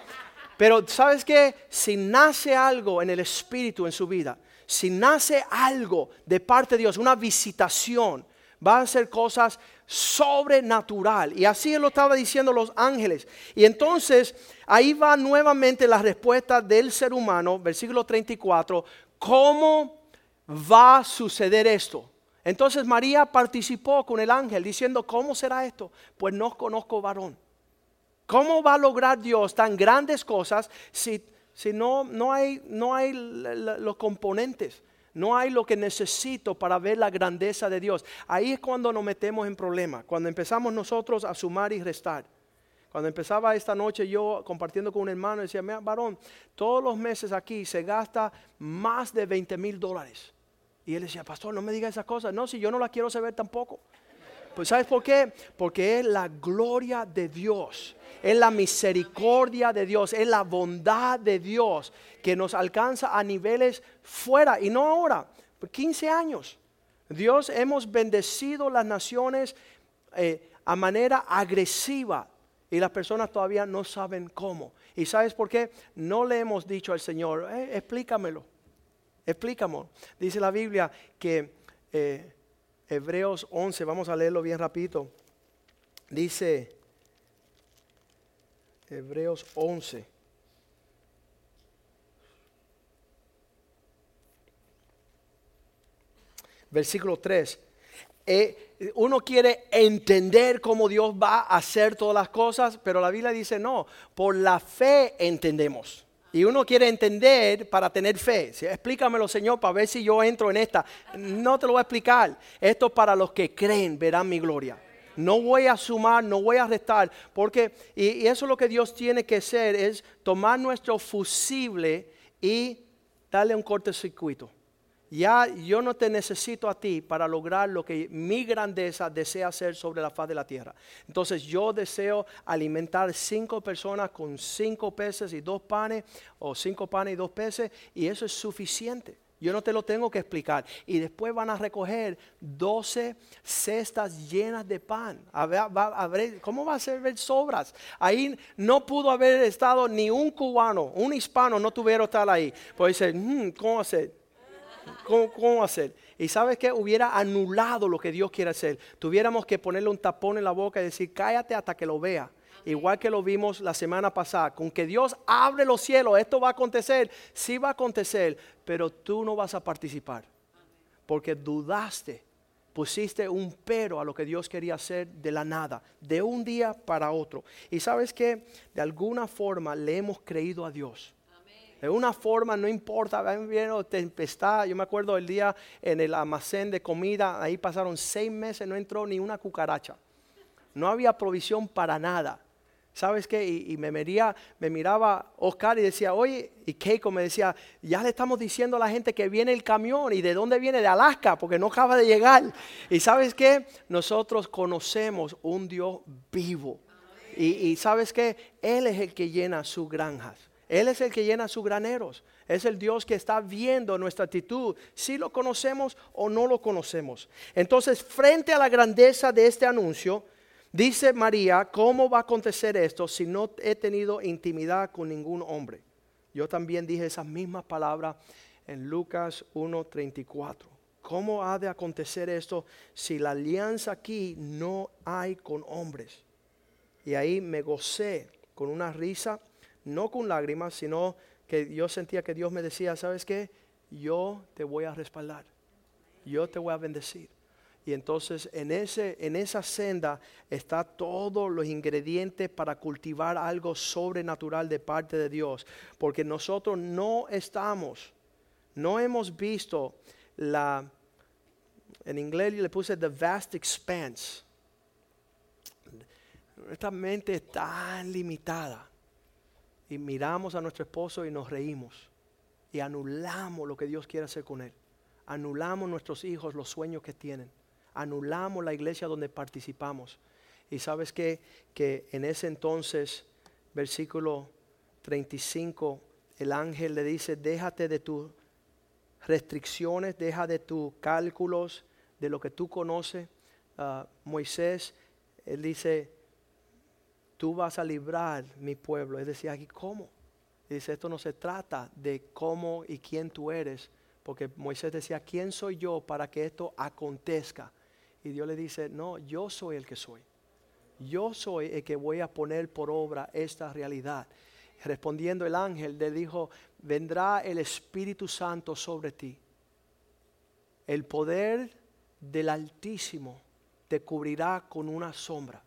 Pero ¿sabes qué? Si nace algo en el espíritu en su vida, si nace algo de parte de Dios, una visitación, va a ser cosas sobrenatural. Y así lo estaba diciendo los ángeles. Y entonces ahí va nuevamente la respuesta del ser humano, versículo 34, ¿cómo va a suceder esto? Entonces María participó con el ángel diciendo, ¿cómo será esto? Pues no conozco varón. ¿Cómo va a lograr Dios tan grandes cosas si si no, no hay, no hay los componentes, no hay lo que necesito para ver la grandeza de Dios. Ahí es cuando nos metemos en problemas, cuando empezamos nosotros a sumar y restar. Cuando empezaba esta noche yo compartiendo con un hermano, decía, mira, varón, todos los meses aquí se gasta más de 20 mil dólares. Y él decía, pastor, no me diga esas cosas. No, si yo no las quiero saber tampoco. Pues ¿sabes por qué? Porque es la gloria de Dios, es la misericordia de Dios, es la bondad de Dios que nos alcanza a niveles fuera y no ahora, 15 años. Dios hemos bendecido las naciones eh, a manera agresiva y las personas todavía no saben cómo. ¿Y sabes por qué? No le hemos dicho al Señor, eh, explícamelo, explícamelo. Dice la Biblia que... Eh, Hebreos 11, vamos a leerlo bien rapidito. Dice Hebreos 11. Versículo 3. Eh, uno quiere entender cómo Dios va a hacer todas las cosas, pero la Biblia dice no, por la fe entendemos. Y uno quiere entender para tener fe. Explícamelo, Señor, para ver si yo entro en esta. No te lo voy a explicar. Esto para los que creen verán mi gloria. No voy a sumar, no voy a restar, porque, y, eso es lo que Dios tiene que hacer, es tomar nuestro fusible y darle un cortocircuito. Ya yo no te necesito a ti para lograr lo que mi grandeza desea hacer sobre la faz de la tierra. Entonces yo deseo alimentar cinco personas con cinco peces y dos panes, o cinco panes y dos peces, y eso es suficiente. Yo no te lo tengo que explicar. Y después van a recoger 12 cestas llenas de pan. A ver, ¿Cómo va a ser ver sobras? Ahí no pudo haber estado ni un cubano, un hispano no tuvieron estar ahí. Pues dice, hmm, ¿cómo hacer? ¿Cómo, hacer? Y sabes que hubiera anulado lo que Dios quiere hacer. Tuviéramos que ponerle un tapón en la boca y decir, cállate hasta que lo vea. Igual que lo vimos la semana pasada, con que Dios abre los cielos, esto va a acontecer, sí va a acontecer, pero tú no vas a participar. Porque dudaste, pusiste un pero a lo que Dios quería hacer de la nada, de un día para otro. Y sabes que de alguna forma le hemos creído a Dios. De una forma, no importa, viene tempestad. Yo me acuerdo el día en el almacén de comida, ahí pasaron seis meses, no entró ni una cucaracha. No había provisión para nada. ¿Sabes qué? Y, me, me miraba Oscar y decía, oye, y Keiko me decía, ya le estamos diciendo a la gente que viene el camión y de dónde viene, de Alaska, porque no acaba de llegar. Y sabes qué? Nosotros conocemos un Dios vivo. Y, y sabes qué? Él es el que llena sus granjas. Él es el que llena sus graneros. Es el Dios que está viendo nuestra actitud, si lo conocemos o no lo conocemos. Entonces, frente a la grandeza de este anuncio, dice María, ¿cómo va a acontecer esto si no he tenido intimidad con ningún hombre? Yo también dije esas mismas palabras en Lucas 1.34. ¿Cómo ha de acontecer esto si la alianza aquí no hay con hombres? Y ahí me gocé con una risa no con lágrimas, sino que yo sentía que Dios me decía, ¿sabes qué? Yo te voy a respaldar, yo te voy a bendecir. Y entonces en, ese, en esa senda está todos los ingredientes para cultivar algo sobrenatural de parte de Dios. Porque nosotros no estamos, no hemos visto la, en inglés le puse the vast expanse. Nuestra mente es tan limitada y miramos a nuestro esposo y nos reímos y anulamos lo que Dios quiere hacer con él. Anulamos nuestros hijos los sueños que tienen. Anulamos la iglesia donde participamos. Y sabes que, que en ese entonces, versículo 35, el ángel le dice, déjate de tus restricciones, deja de tus cálculos, de lo que tú conoces. Ah, Moisés, él dice, tú vas a librar mi pueblo. Es decir, aquí, ¿cómo? Dice, esto no se trata de cómo y quién tú eres, porque Moisés decía, ¿quién soy yo para que esto acontezca? Y Dios le dice, no, yo soy el que soy. Yo soy el que voy a poner por obra esta realidad. Respondiendo el ángel le dijo, vendrá el Espíritu Santo sobre ti. El poder del Altísimo te cubrirá con una sombra.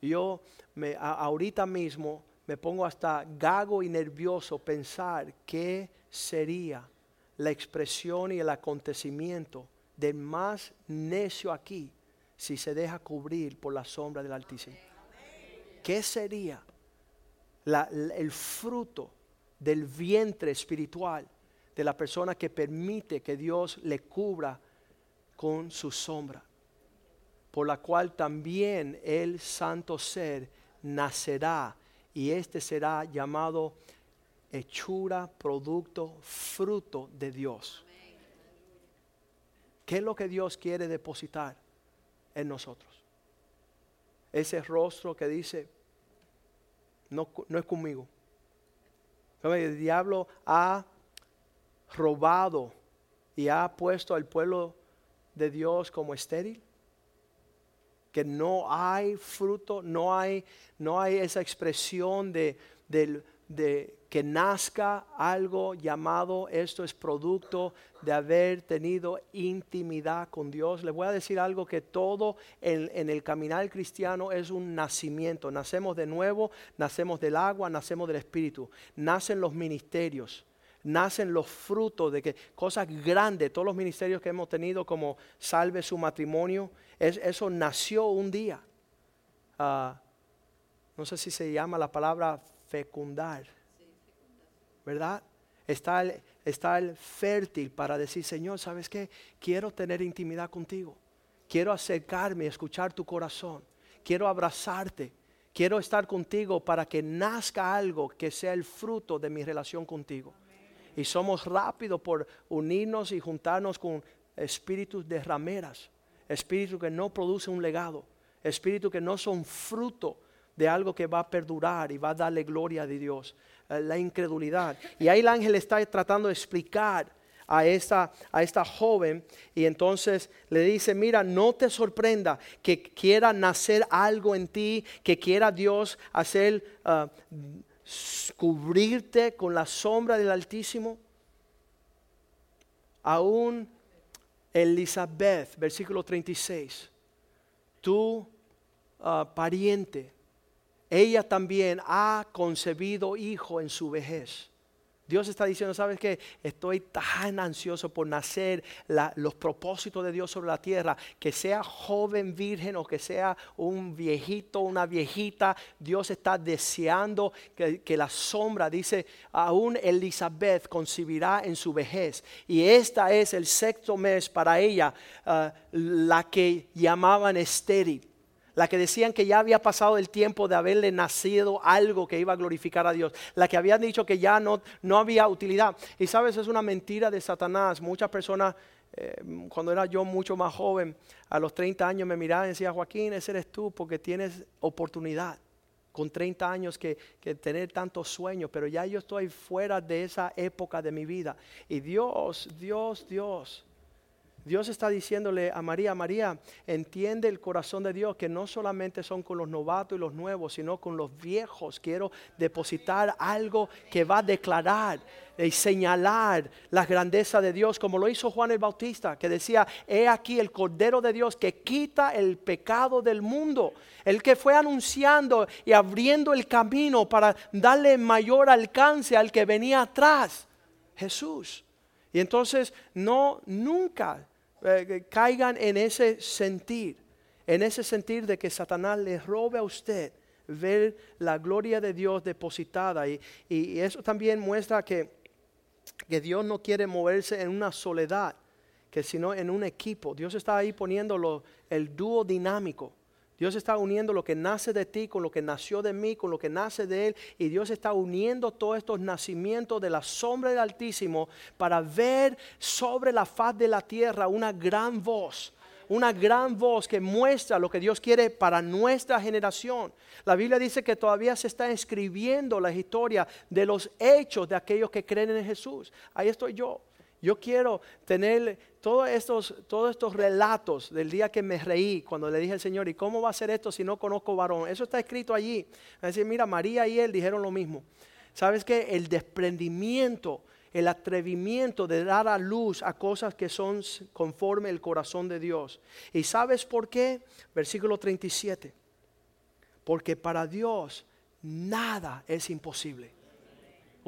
Yo me, ahorita mismo me pongo hasta gago y nervioso pensar qué sería la expresión y el acontecimiento del más necio aquí si se deja cubrir por la sombra del Altísimo. ¿Qué sería el fruto del vientre espiritual de la persona que permite que Dios le cubra con su sombra? Por la cual también el santo ser nacerá y este será llamado hechura, producto, fruto de Dios. ¿Qué es lo que Dios quiere depositar en nosotros? Ese rostro que dice, no, no es conmigo. El diablo ha robado y ha puesto al pueblo de Dios como estéril que no hay fruto, no hay, no hay esa expresión de, que nazca algo llamado, esto es producto de haber tenido intimidad con Dios. Les voy a decir algo que todo en, en, el caminar cristiano es un nacimiento. Nacemos de nuevo, nacemos del agua, nacemos del Espíritu, nacen los ministerios nacen los frutos de que cosas grandes, todos los ministerios que hemos tenido como salve su matrimonio, eso nació un día. ah, no sé si se llama la palabra fecundar, ¿verdad? Está el, está el fértil para decir, Señor, ¿sabes qué? Quiero tener intimidad contigo. Quiero acercarme, escuchar tu corazón. Quiero abrazarte. Quiero estar contigo para que nazca algo que sea el fruto de mi relación contigo. Y somos rápidos por unirnos y juntarnos con espíritus de rameras, espíritus que no producen un legado, espíritus que no son fruto de algo que va a perdurar y va a darle gloria a Dios. Eh, la incredulidad. Y ahí el ángel está tratando de explicar a esta, a esta joven y entonces le dice, mira, no te sorprenda que quiera nacer algo en ti, que quiera Dios hacer, ah, cubrirte con la sombra del Altísimo. Aún Elizabeth, versículo 36, tu ah, pariente, ella también ha concebido hijo en su vejez. Dios está diciendo, ¿sabes qué? Estoy tan ansioso por nacer los propósitos de Dios sobre la tierra, que sea joven virgen o que sea un viejito, una viejita, Dios está deseando que, la sombra, dice, aún Elizabeth concibirá en su vejez. Y esta es el sexto mes para ella, ah, la que llamaban estéril la que decían que ya había pasado el tiempo de haberle nacido algo que iba a glorificar a Dios, la que habían dicho que ya no, no había utilidad. Y sabes, es una mentira de Satanás. Muchas personas, eh, cuando era yo mucho más joven, a los 30 años me miraban y decían, Joaquín, ese eres tú porque tienes oportunidad con 30 años que, que, tener tantos sueños, pero ya yo estoy fuera de esa época de mi vida. Y Dios, Dios, Dios Dios está diciéndole a María, María, entiende el corazón de Dios que no solamente son con los novatos y los nuevos, sino con los viejos. Quiero depositar algo que va a declarar y señalar la grandeza de Dios, como lo hizo Juan el Bautista, que decía, he aquí el Cordero de Dios que quita el pecado del mundo, el que fue anunciando y abriendo el camino para darle mayor alcance al que venía atrás, Jesús. Y entonces no, nunca eh, caigan en ese sentir, en ese sentir de que Satanás le robe a usted ver la gloria de Dios depositada. Y, y eso también muestra que, que Dios no quiere moverse en una soledad, que sino en un equipo. Dios está ahí poniéndolo el dúo dinámico. Dios está uniendo lo que nace de ti con lo que nació de mí, con lo que nace de Él. Y Dios está uniendo todos estos nacimientos de la sombra del Altísimo para ver sobre la faz de la tierra una gran voz. Una gran voz que muestra lo que Dios quiere para nuestra generación. La Biblia dice que todavía se está escribiendo la historia de los hechos de aquellos que creen en Jesús. Ahí estoy yo. Yo quiero tener todos estos, todos estos relatos del día que me reí cuando le dije al Señor, ¿y cómo va a ser esto si no conozco varón? Eso está escrito allí. Es mira, María y él dijeron lo mismo. ¿Sabes qué? El desprendimiento, el atrevimiento de dar a luz a cosas que son conforme el corazón de Dios. ¿Y sabes por qué? Versículo 37. Porque para Dios nada es imposible.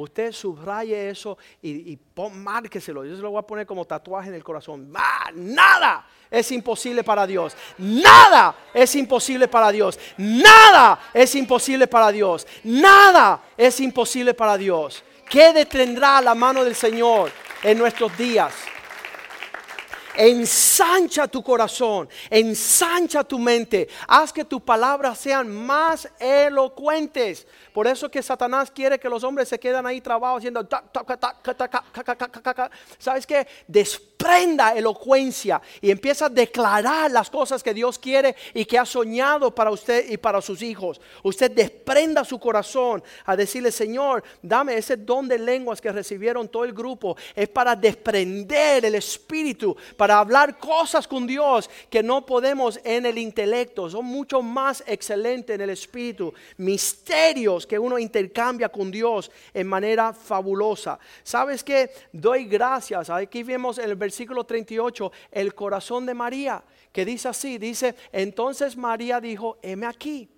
Usted subraye eso y, y márqueselo. Yo se lo voy a poner como tatuaje en el corazón. Nada es imposible para Dios. Nada es imposible para Dios. Nada es imposible para Dios. Nada es imposible para Dios. ¿Qué detendrá la mano del Señor en nuestros días? Ensancha tu corazón, ensancha tu mente, haz que tus palabras sean más elocuentes. Por eso que Satanás quiere que los hombres se queden ahí trabados haciendo... ¿Sabes qué? Desprenda elocuencia y empieza a declarar las cosas que Dios quiere y que ha soñado para usted y para sus hijos. Usted desprenda su corazón a decirle, Señor, dame ese don de lenguas que recibieron todo el grupo. Es para desprender el espíritu, para hablar cosas con Dios que no podemos en el intelecto. Son mucho más excelentes en el espíritu. Misterios que uno intercambia con Dios en manera fabulosa. ¿Sabes qué? Doy gracias. Aquí vemos el versículo 38 el corazón de María, que dice así, dice, entonces María dijo, heme aquí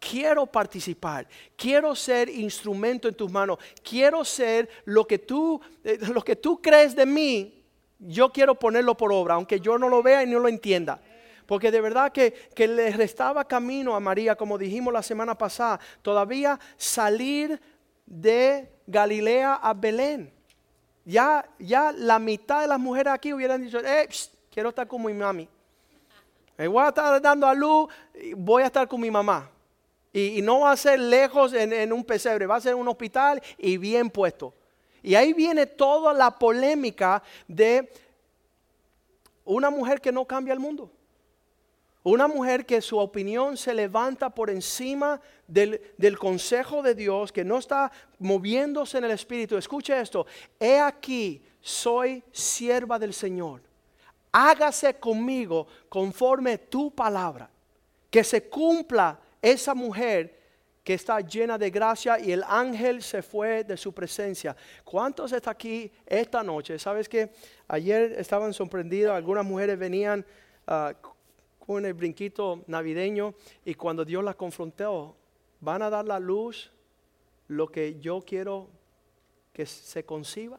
quiero participar, quiero ser instrumento en tus manos, quiero ser lo que tú, eh, lo que tú crees de mí, yo quiero ponerlo por obra, aunque yo no lo vea y no lo entienda. Porque de verdad que, que le restaba camino a María, como dijimos la semana pasada, todavía salir de Galilea a Belén. Ya, ya la mitad de las mujeres aquí hubieran dicho, eh, quiero estar con mi mami. Me voy a estar dando a luz, voy a estar con mi mamá. Y, no va a ser lejos en, en, un pesebre, va a ser un hospital y bien puesto. Y ahí viene toda la polémica de una mujer que no cambia el mundo. Una mujer que su opinión se levanta por encima del, del, consejo de Dios, que no está moviéndose en el Espíritu. Escuche esto, he aquí, soy sierva del Señor. Hágase conmigo conforme tu palabra. Que se cumpla esa mujer que está llena de gracia y el ángel se fue de su presencia. ¿Cuántos están aquí esta noche? ¿Sabes que ayer estaban sorprendidos? Algunas mujeres venían uh, con el brinquito navideño y cuando Dios las confrontó, van a dar la luz lo que yo quiero que se conciba.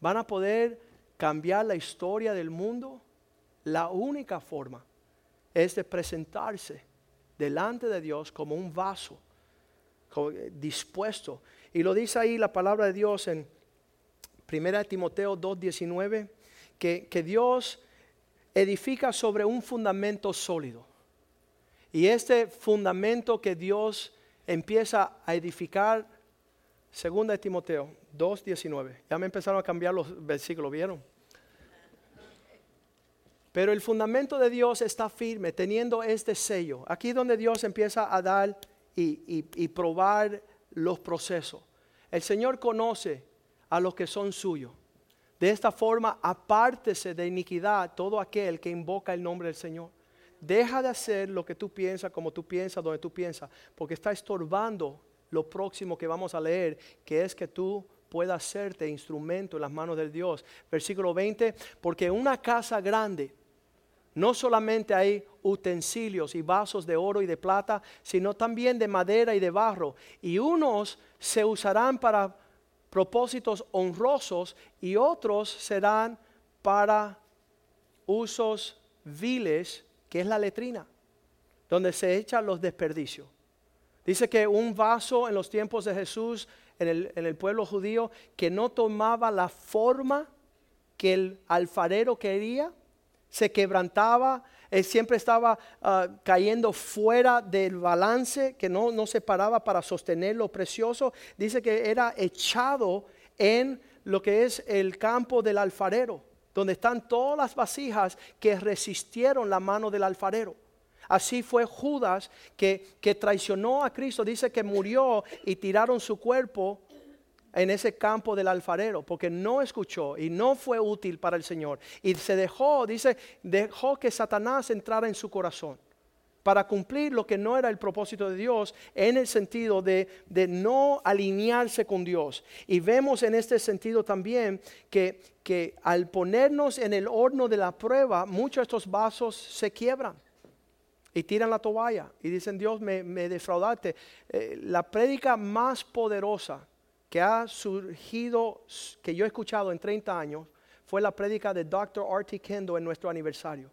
Van a poder cambiar la historia del mundo. La única forma es de presentarse delante de Dios como un vaso eh, dispuesto. Y lo dice ahí la palabra de Dios en 1 Timoteo 2.19, que, que Dios edifica sobre un fundamento sólido. Y este fundamento que Dios empieza a edificar, segunda de Timoteo 2.19, ya me empezaron a cambiar los versículos, ¿vieron? Pero el fundamento de Dios está firme, teniendo este sello. Aquí donde Dios empieza a dar y, probar los procesos. El Señor conoce a los que son suyos. De esta forma, apártese de iniquidad todo aquel que invoca el nombre del Señor. Deja de hacer lo que tú piensas, como tú piensas, donde tú piensas, porque está estorbando lo próximo que vamos a leer, que es que tú puedas hacerte instrumento en las manos del Dios. Versículo 20, porque una casa grande no solamente hay utensilios y vasos de oro y de plata, sino también de madera y de barro. Y unos se usarán para propósitos honrosos y otros serán para usos viles, que es la letrina, donde se echan los desperdicios. Dice que un vaso en los tiempos de Jesús, en el, en el pueblo judío, que no tomaba la forma que el alfarero quería, se quebrantaba, él siempre estaba ah, cayendo fuera del balance, que no, no se paraba para sostener lo precioso. Dice que era echado en lo que es el campo del alfarero, donde están todas las vasijas que resistieron la mano del alfarero. Así fue Judas que, que traicionó a Cristo. Dice que murió y tiraron su cuerpo en ese campo del alfarero, porque no escuchó y no fue útil para el Señor. Y se dejó, dice, dejó que Satanás entrara en su corazón para cumplir lo que no era el propósito de Dios en el sentido de, de no alinearse con Dios. Y vemos en este sentido también que, que al ponernos en el horno de la prueba, muchos de estos vasos se quiebran y tiran la toalla y dicen, Dios, me, me defraudaste. Eh, la prédica más poderosa que ha surgido, que yo he escuchado en 30 años, fue la prédica de Dr. R.T. Kendo en nuestro aniversario,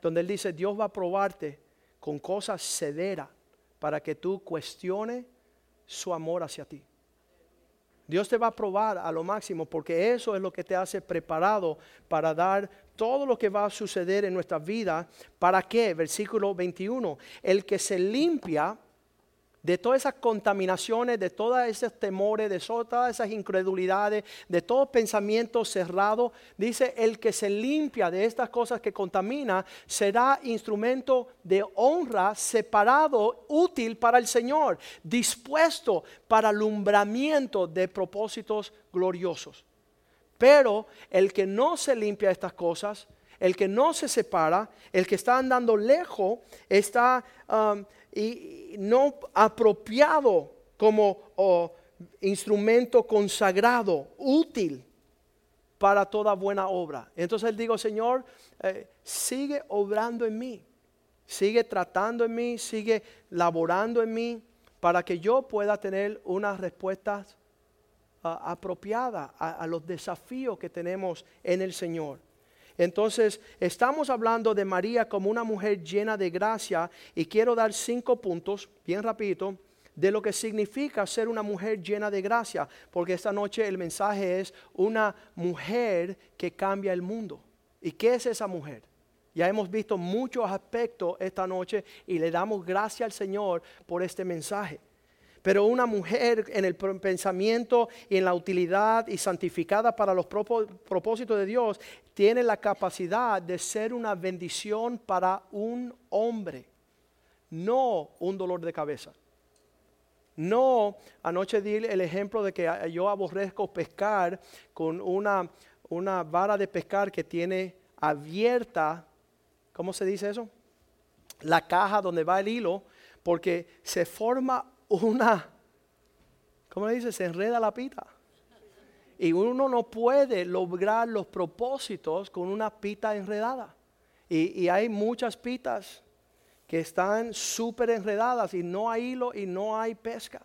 donde él dice, Dios va a probarte con cosas severas para que tú cuestiones su amor hacia ti. Dios te va a probar a lo máximo porque eso es lo que te hace preparado para dar todo lo que va a suceder en nuestra vida. ¿Para qué? Versículo 21. El que se limpia de todas esas contaminaciones, de todos esos temores, de todas esas incredulidades, de todo pensamiento cerrado. Dice, el que se limpia de estas cosas que contamina será instrumento de honra, separado, útil para el Señor, dispuesto para alumbramiento de propósitos gloriosos. Pero el que no se limpia de estas cosas, el que no se separa, el que está andando lejos, está... Um, y no apropiado como instrumento consagrado, útil para toda buena obra. Entonces él digo, Señor, eh, sigue obrando en mí, sigue tratando en mí, sigue laborando en mí, para que yo pueda tener unas respuestas uh, apropiadas a, a los desafíos que tenemos en el Señor. Entonces, estamos hablando de María como una mujer llena de gracia y quiero dar cinco puntos, bien rapidito, de lo que significa ser una mujer llena de gracia, porque esta noche el mensaje es una mujer que cambia el mundo. ¿Y qué es esa mujer? Ya hemos visto muchos aspectos esta noche y le damos gracias al Señor por este mensaje. Pero una mujer en el pensamiento y en la utilidad y santificada para los propósitos de Dios tiene la capacidad de ser una bendición para un hombre, no un dolor de cabeza. No, anoche di el ejemplo de que yo aborrezco pescar con una, una vara de pescar que tiene abierta, ¿cómo se dice eso? La caja donde va el hilo, porque se forma una, ¿cómo le dice? Se enreda la pita. Y uno no puede lograr los propósitos con una pita enredada. Y, hay muchas pitas que están súper enredadas y no hay hilo y no hay pesca.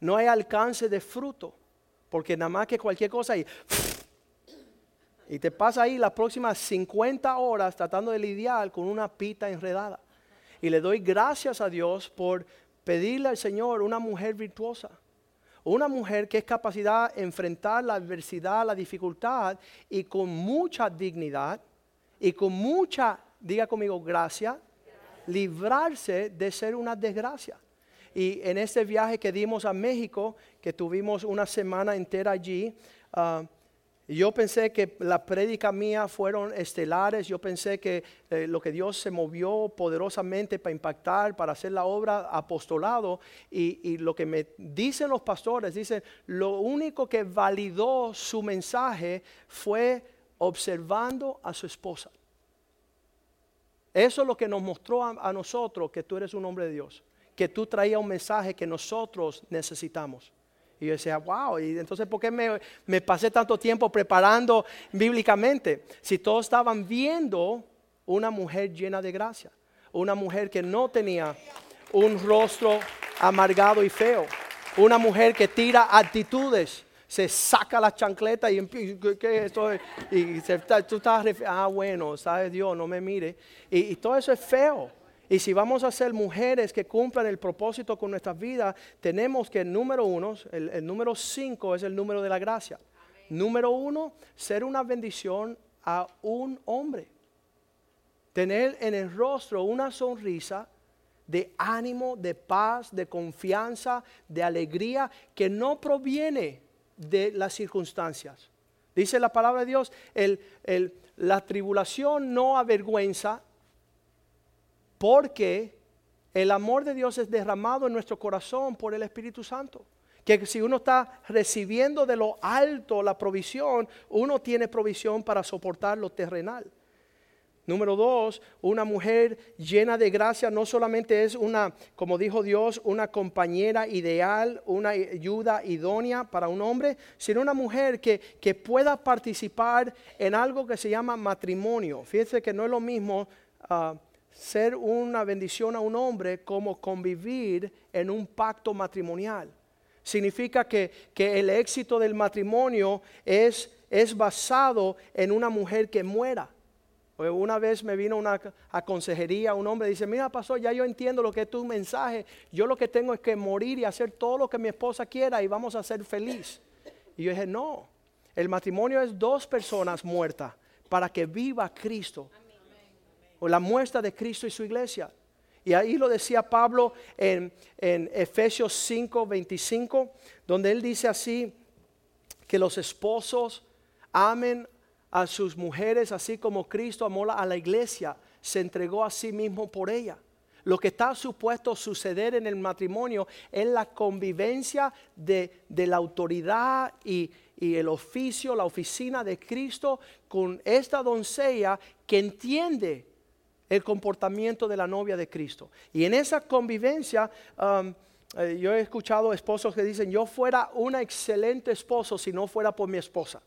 No hay alcance de fruto. Porque nada más que cualquier cosa y, y te pasa ahí las próximas 50 horas tratando de lidiar con una pita enredada. Y le doy gracias a Dios por pedirle al Señor una mujer virtuosa. Una mujer que es capacidad de enfrentar la adversidad, la dificultad y con mucha dignidad y con mucha, diga conmigo, gracia, librarse de ser una desgracia. Y en este viaje que dimos a México, que tuvimos una semana entera allí, uh, yo pensé que las prédicas mías fueron estelares, yo pensé que eh, lo que Dios se movió poderosamente para impactar, para hacer la obra apostolado, y, y, lo que me dicen los pastores, dicen, lo único que validó su mensaje fue observando a su esposa. Eso es lo que nos mostró a, a nosotros que tú eres un hombre de Dios, que tú traías un mensaje que nosotros necesitamos. Y yo decía, wow, y entonces ¿por qué me, pasé tanto tiempo preparando bíblicamente? Si todos estaban viendo una mujer llena de gracia, una mujer que no tenía un rostro amargado y feo, una mujer que tira actitudes, se saca la chancleta y ¿qué esto? Y tú estás, ah, bueno, sabe Dios, no me mire. y todo eso es feo. Y si vamos a ser mujeres que cumplan el propósito con nuestras vidas, tenemos que, número uno, el, número cinco es el número de la gracia. Número uno, ser una bendición a un hombre. Tener en el rostro una sonrisa de ánimo, de paz, de confianza, de alegría, que no proviene de las circunstancias. Dice la palabra de Dios, la tribulación no avergüenza, porque el amor de Dios es derramado en nuestro corazón por el Espíritu Santo. Que si uno está recibiendo de lo alto la provisión, uno tiene provisión para soportar lo terrenal. Número dos, una mujer llena de gracia no solamente es una, como dijo Dios, una compañera ideal, una ayuda idónea para un hombre, sino una mujer que, que pueda participar en algo que se llama matrimonio. Fíjense que no es lo mismo ah, ser una bendición a un hombre como convivir en un pacto matrimonial. Significa que, el éxito del matrimonio es, es basado en una mujer que muera. Una vez me vino una a consejería un hombre dice, mira pastor, ya yo entiendo lo que es tu mensaje, yo lo que tengo es que morir y hacer todo lo que mi esposa quiera y vamos a ser feliz. Y yo dije, no, el matrimonio es dos personas muertas para que viva Cristo la muestra de Cristo y su iglesia. Y ahí lo decía Pablo en, en Efesios 5, 25, donde él dice así, que los esposos amen a sus mujeres así como Cristo amó a la iglesia, se entregó a sí mismo por ella. Lo que está supuesto suceder en el matrimonio es la convivencia de, de la autoridad y, y el oficio, la oficina de Cristo con esta doncella que entiende el comportamiento de la novia de Cristo. Y en esa convivencia, um, eh, yo he escuchado esposos que dicen, yo fuera una excelente esposo si no fuera por mi esposa.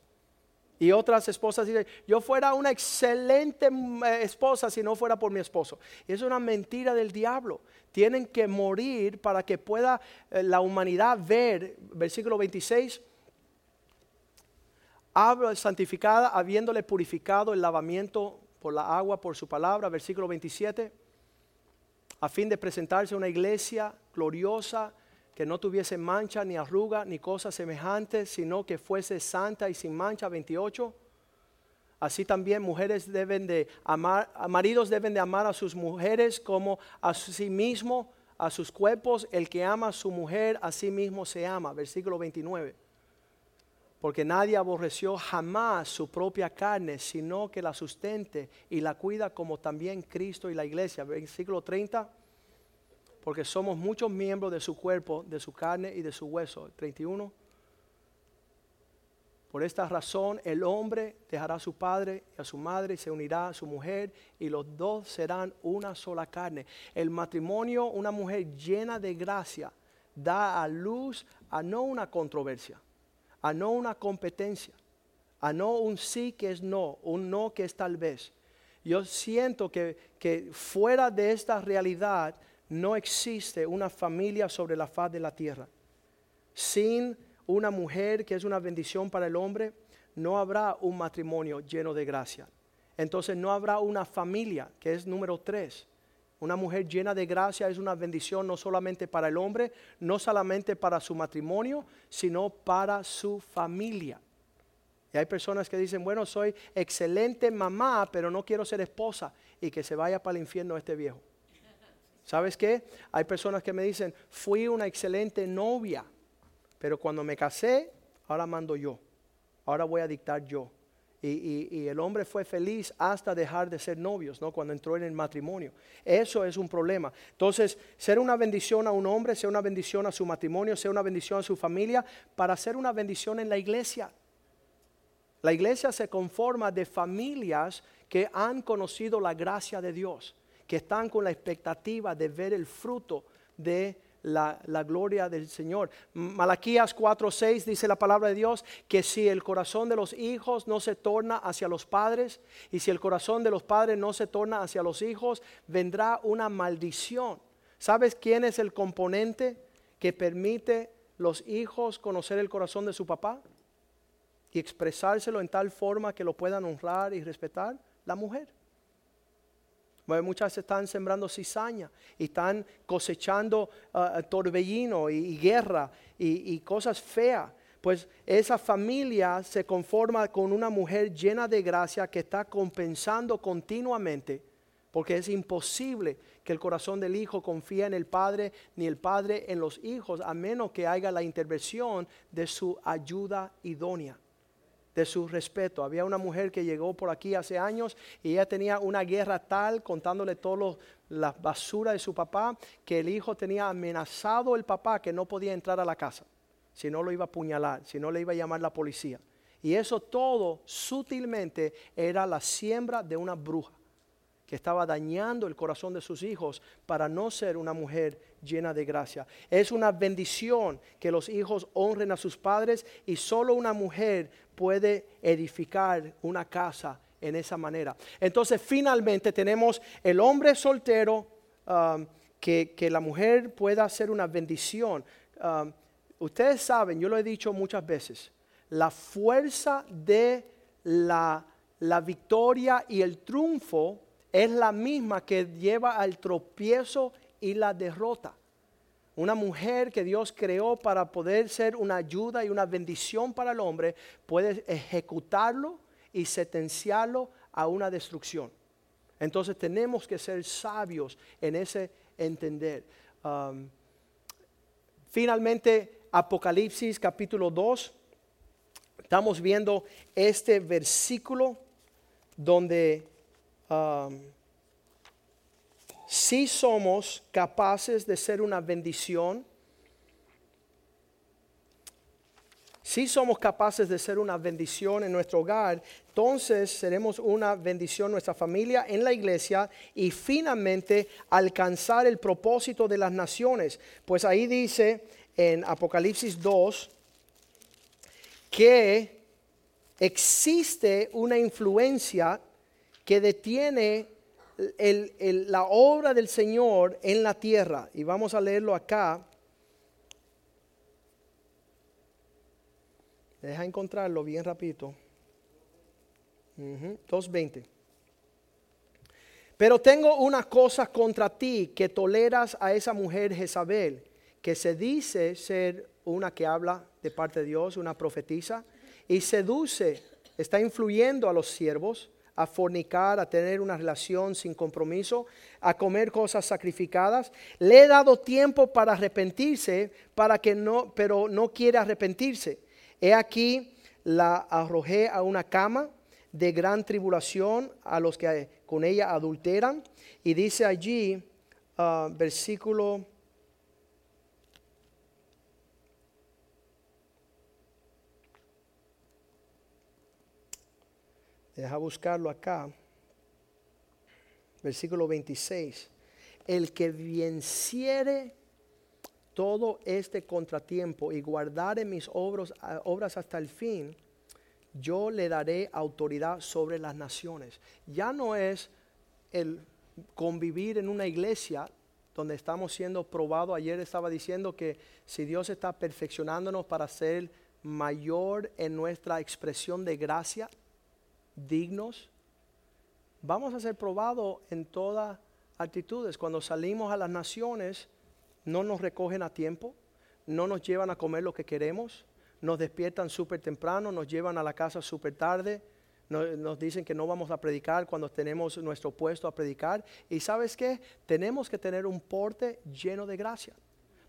Y otras esposas dicen, yo fuera una excelente mm, eh, esposa si no fuera por mi esposo. Y es una mentira del diablo. Tienen que morir para que pueda eh, la humanidad ver, versículo 26, habla santificada, habiéndole purificado el lavamiento por la agua, por su palabra, versículo 27, a fin de presentarse una iglesia gloriosa, que no tuviese mancha, ni arruga, ni cosa semejante, sino que fuese santa y sin mancha, 28. Así también mujeres deben de amar, maridos deben de amar a sus mujeres como a sí mismo, a sus cuerpos. El que ama a su mujer, a sí mismo se ama. Versículo 29 porque nadie aborreció jamás su propia carne, sino que la sustente y la cuida como también Cristo y la iglesia. Versículo 30, porque somos muchos miembros de su cuerpo, de su carne y de su hueso. 31. Por esta razón el hombre dejará a su padre y a su madre y se unirá a su mujer y los dos serán una sola carne. El matrimonio, una mujer llena de gracia, da a luz a no una controversia a no una competencia, a no un sí que es no, un no que es tal vez. Yo siento que, que fuera de esta realidad no existe una familia sobre la faz de la tierra. Sin una mujer que es una bendición para el hombre, no habrá un matrimonio lleno de gracia. Entonces no habrá una familia, que es número tres. Una mujer llena de gracia es una bendición no solamente para el hombre, no solamente para su matrimonio, sino para su familia. Y hay personas que dicen, bueno, soy excelente mamá, pero no quiero ser esposa y que se vaya para el infierno este viejo. ¿Sabes qué? Hay personas que me dicen, fui una excelente novia, pero cuando me casé, ahora mando yo, ahora voy a dictar yo y, el hombre fue feliz hasta dejar de ser novios, ¿no? Cuando entró en el matrimonio. Eso es un problema. Entonces, ser una bendición a un hombre, ser una bendición a su matrimonio, ser una bendición a su familia, para ser una bendición en la iglesia. La iglesia se conforma de familias que han conocido la gracia de Dios, que están con la expectativa de ver el fruto de la, gloria del Señor. Malaquías 4:6 dice la palabra de Dios que si el corazón de los hijos no se torna hacia los padres y si el corazón de los padres no se torna hacia los hijos, vendrá una maldición. ¿Sabes quién es el componente que permite los hijos conocer el corazón de su papá y expresárselo en tal forma que lo puedan honrar y respetar? La mujer. Muchas están sembrando cizaña y están cosechando uh, torbellino y, guerra y, y cosas feas. Pues esa familia se conforma con una mujer llena de gracia que está compensando continuamente, porque es imposible que el corazón del hijo confíe en el padre ni el padre en los hijos, a menos que haya la intervención de su ayuda idónea de su respeto. Había una mujer que llegó por aquí hace años y ella tenía una guerra tal contándole todas las basura de su papá que el hijo tenía amenazado el papá que no podía entrar a la casa, si no lo iba a apuñalar, si no le iba a llamar la policía. Y eso todo sutilmente era la siembra de una bruja que estaba dañando el corazón de sus hijos para no ser una mujer llena de gracia. Es una bendición que los hijos honren a sus padres y solo una mujer puede edificar una casa en esa manera. Entonces finalmente tenemos el hombre soltero, um, que, la mujer pueda ser una bendición. Um, ustedes saben, yo lo he dicho muchas veces, la fuerza de la, la victoria y el triunfo es la misma que lleva al tropiezo y la derrota. Una mujer que Dios creó para poder ser una ayuda y una bendición para el hombre puede ejecutarlo y sentenciarlo a una destrucción. Entonces tenemos que ser sabios en ese entender. Um, finalmente, Apocalipsis capítulo 2. Estamos viendo este versículo donde um, si somos capaces de ser una bendición, si somos capaces de ser una bendición en nuestro hogar, entonces seremos una bendición en nuestra familia, en la iglesia y finalmente alcanzar el propósito de las naciones. Pues ahí dice en Apocalipsis 2 que existe una influencia que detiene la obra del Señor en la tierra. Y vamos a leerlo acá. Deja encontrarlo bien rapidito. Ujú, 2.20. Pero tengo una cosa contra ti, que toleras a esa mujer Jezabel, que se dice ser una que habla de parte de Dios, una profetisa, y seduce, está influyendo a los siervos a fornicar, a tener una relación sin compromiso, a comer cosas sacrificadas. Le he dado tiempo para arrepentirse, para que no, pero no quiere arrepentirse. He aquí la arrojé a una cama de gran tribulación a los que con ella adulteran. Y dice allí, ah, versículo Deja buscarlo acá. Versículo 26. El que venciere todo este contratiempo y guardare mis obras, obras hasta el fin, yo le daré autoridad sobre las naciones. Ya no es el convivir en una iglesia donde estamos siendo probados. Ayer estaba diciendo que si Dios está perfeccionándonos para ser mayor en nuestra expresión de gracia, dignos, vamos a ser probados en todas actitudes. Cuando salimos a las naciones, no nos recogen a tiempo, no nos llevan a comer lo que queremos, nos despiertan súper temprano, nos llevan a la casa súper tarde, nos, nos, dicen que no vamos a predicar cuando tenemos nuestro puesto a predicar. Y sabes qué? Tenemos que tener un porte lleno de gracia,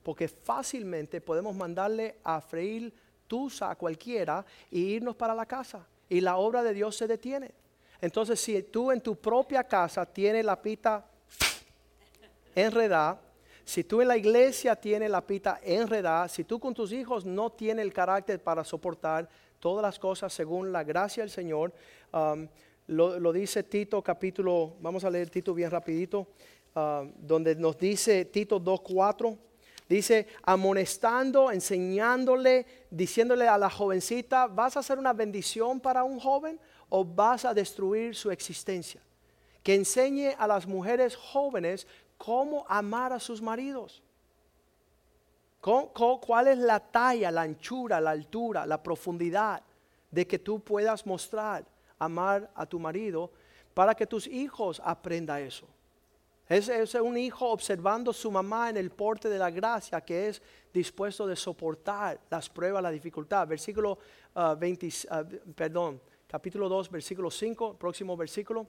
porque fácilmente podemos mandarle a freír tusa a cualquiera y irnos para la casa y la obra de Dios se detiene. Entonces, si tú en tu propia casa tienes la pita enredada, si tú en la iglesia tienes la pita enredada, si tú con tus hijos no tienes el carácter para soportar todas las cosas según la gracia del Señor, um, lo, dice Tito capítulo, vamos a leer Tito bien rapidito, um, donde nos dice Tito 2.4 Dice, amonestando, enseñándole, diciéndole a la jovencita, ¿vas a ser una bendición para un joven o vas a destruir su existencia? Que enseñe a las mujeres jóvenes cómo amar a sus maridos. ¿Cuál es la talla, la anchura, la altura, la profundidad de que tú puedas mostrar amar a tu marido para que tus hijos aprendan eso? Es, un hijo observando su mamá en el porte de la gracia que es dispuesto de soportar las pruebas, la dificultad. Versículo 20, ah, ah, perdón, capítulo 2, versículo 5, próximo versículo.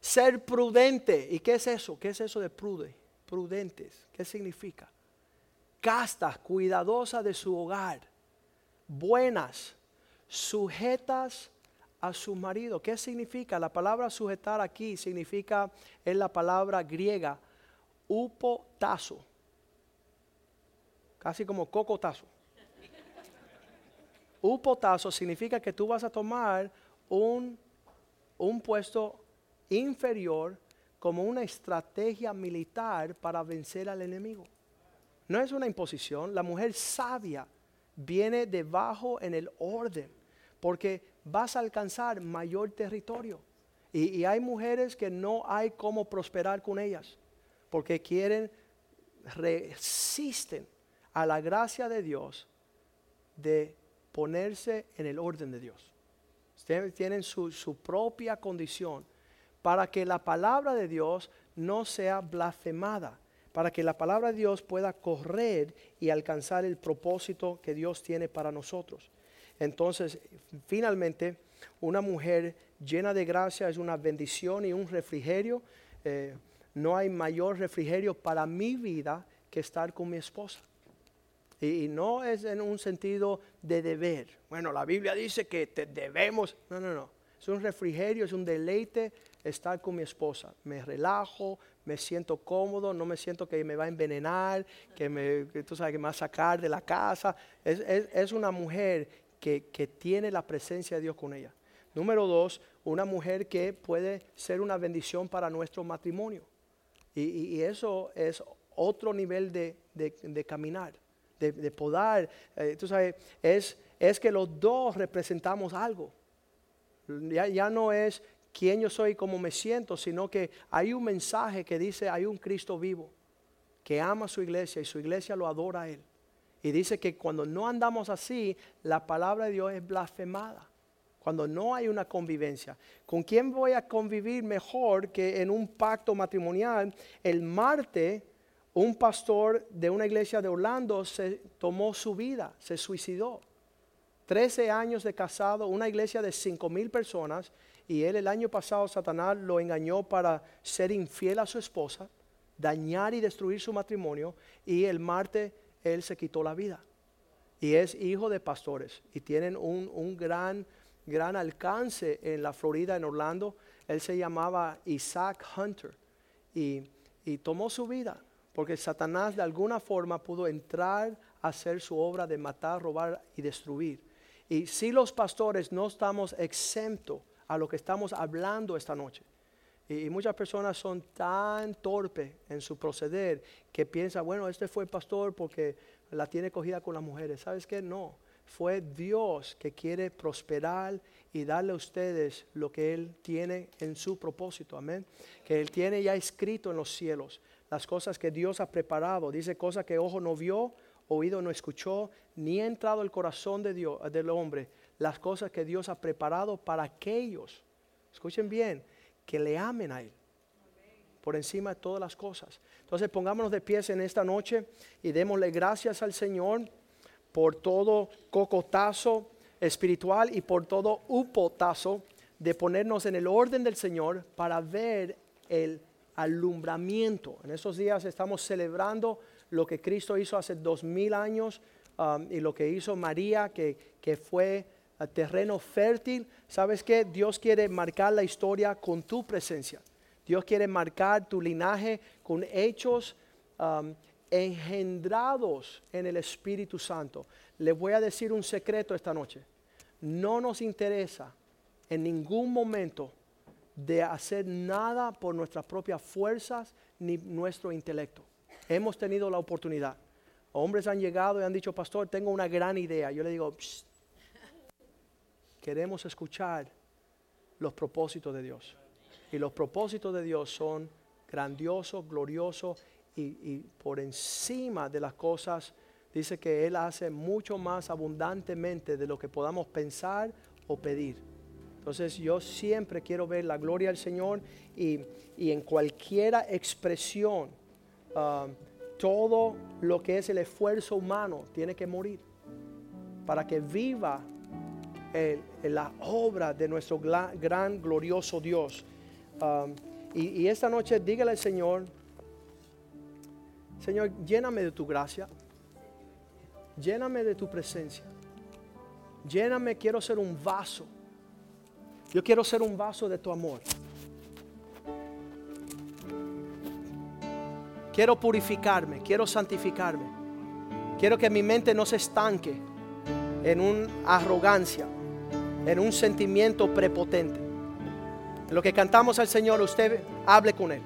Ser prudente. ¿Y qué es eso? ¿Qué es eso de prude? Prudentes. ¿Qué significa? Castas, cuidadosas de su hogar, buenas, sujetas a su marido. ¿Qué significa? La palabra sujetar aquí significa, es la palabra griega, upotazo. Casi como cocotazo. Upotazo significa que tú vas a tomar un, un puesto inferior como una estrategia militar para vencer al enemigo. No es una imposición. La mujer sabia viene debajo en el orden. Porque vas a alcanzar mayor territorio. Y, hay mujeres que no hay cómo prosperar con ellas, porque quieren, resisten a la gracia de Dios de ponerse en el orden de Dios. Tienen su, su propia condición para que la palabra de Dios no sea blasfemada, para que la palabra de Dios pueda correr y alcanzar el propósito que Dios tiene para nosotros. Entonces, finalmente, una mujer llena de gracia es una bendición y un refrigerio. Eh, no hay mayor refrigerio para mi vida que estar con mi esposa. Y, no es en un sentido de deber. Bueno, la Biblia dice que te debemos. No, no, no. Es un refrigerio, es un deleite estar con mi esposa. Me relajo, me siento cómodo, no me siento que me va a envenenar, que me, tú sabes, que me va a sacar de la casa. Es, es una mujer que, tiene la presencia de Dios con ella. Número dos, una mujer que puede ser una bendición para nuestro matrimonio. Y, eso es otro nivel de, caminar, de, poder. Eh, tú sabes, es, es que los dos representamos algo. Ya, ya no es quién yo soy y cómo me siento, sino que hay un mensaje que dice, hay un Cristo vivo que ama a su iglesia y su iglesia lo adora a Él. Y dice que cuando no andamos así, la palabra de Dios es blasfemada. cuando no hay una convivencia. ¿Con quién voy a convivir mejor que en un pacto matrimonial? El martes, un pastor de una iglesia de Orlando se tomó su vida, se suicidó. Trece años de casado, una iglesia de cinco mil personas, y él el año pasado Satanás lo engañó para ser infiel a su esposa, dañar y destruir su matrimonio, y el martes él se quitó la vida. Y es hijo de pastores y tienen un, un gran gran alcance en la Florida, en Orlando. Él se llamaba Isaac Hunter y, tomó su vida porque Satanás de alguna forma pudo entrar a hacer su obra de matar, robar y destruir. Y si los pastores no estamos exentos a lo que estamos hablando esta noche, y, muchas personas son tan torpes en su proceder que piensan, bueno, este fue el pastor porque la tiene cogida con las mujeres. ¿Sabes qué? No fue Dios que quiere prosperar y darle a ustedes lo que Él tiene en su propósito. Amén. Que Él tiene ya escrito en los cielos las cosas que Dios ha preparado. Dice cosas que ojo no vio, oído no escuchó, ni ha entrado el corazón de Dios, del hombre. Las cosas que Dios ha preparado para aquellos, escuchen bien, que le amen a Él por encima de todas las cosas. Entonces pongámonos de pies en esta noche y démosle gracias al Señor por todo cocotazo espiritual y por todo upotazo de ponernos en el orden del Señor para ver el alumbramiento. En estos días estamos celebrando lo que Cristo hizo hace dos mil años um, y lo que hizo María, que, que fue terreno fértil. ¿Sabes qué? Dios quiere marcar la historia con tu presencia. Dios quiere marcar tu linaje con hechos um, engendrados en el Espíritu Santo. Les voy a decir un secreto esta noche. No nos interesa en ningún momento de hacer nada por nuestras propias fuerzas ni nuestro intelecto. Hemos tenido la oportunidad. Hombres han llegado y han dicho, pastor, tengo una gran idea. Yo le digo, queremos escuchar los propósitos de Dios. Y los propósitos de Dios son grandiosos, gloriosos y, por encima de las cosas, dice que Él hace mucho más abundantemente de lo que podamos pensar o pedir. Entonces yo siempre quiero ver la gloria del Señor y, en cualquiera expresión, ah, todo lo que es el esfuerzo humano tiene que morir para que viva la obra de nuestro gran, glorioso Dios. Ah, y, y esta noche dígale al Señor, Señor, lléname de tu gracia. Lléname de tu presencia. Lléname, quiero ser un vaso. Yo quiero ser un vaso de tu amor. Quiero purificarme, quiero santificarme. Quiero que mi mente no se estanque en una arrogancia, en un sentimiento prepotente. En lo que cantamos al Señor, usted hable con Él.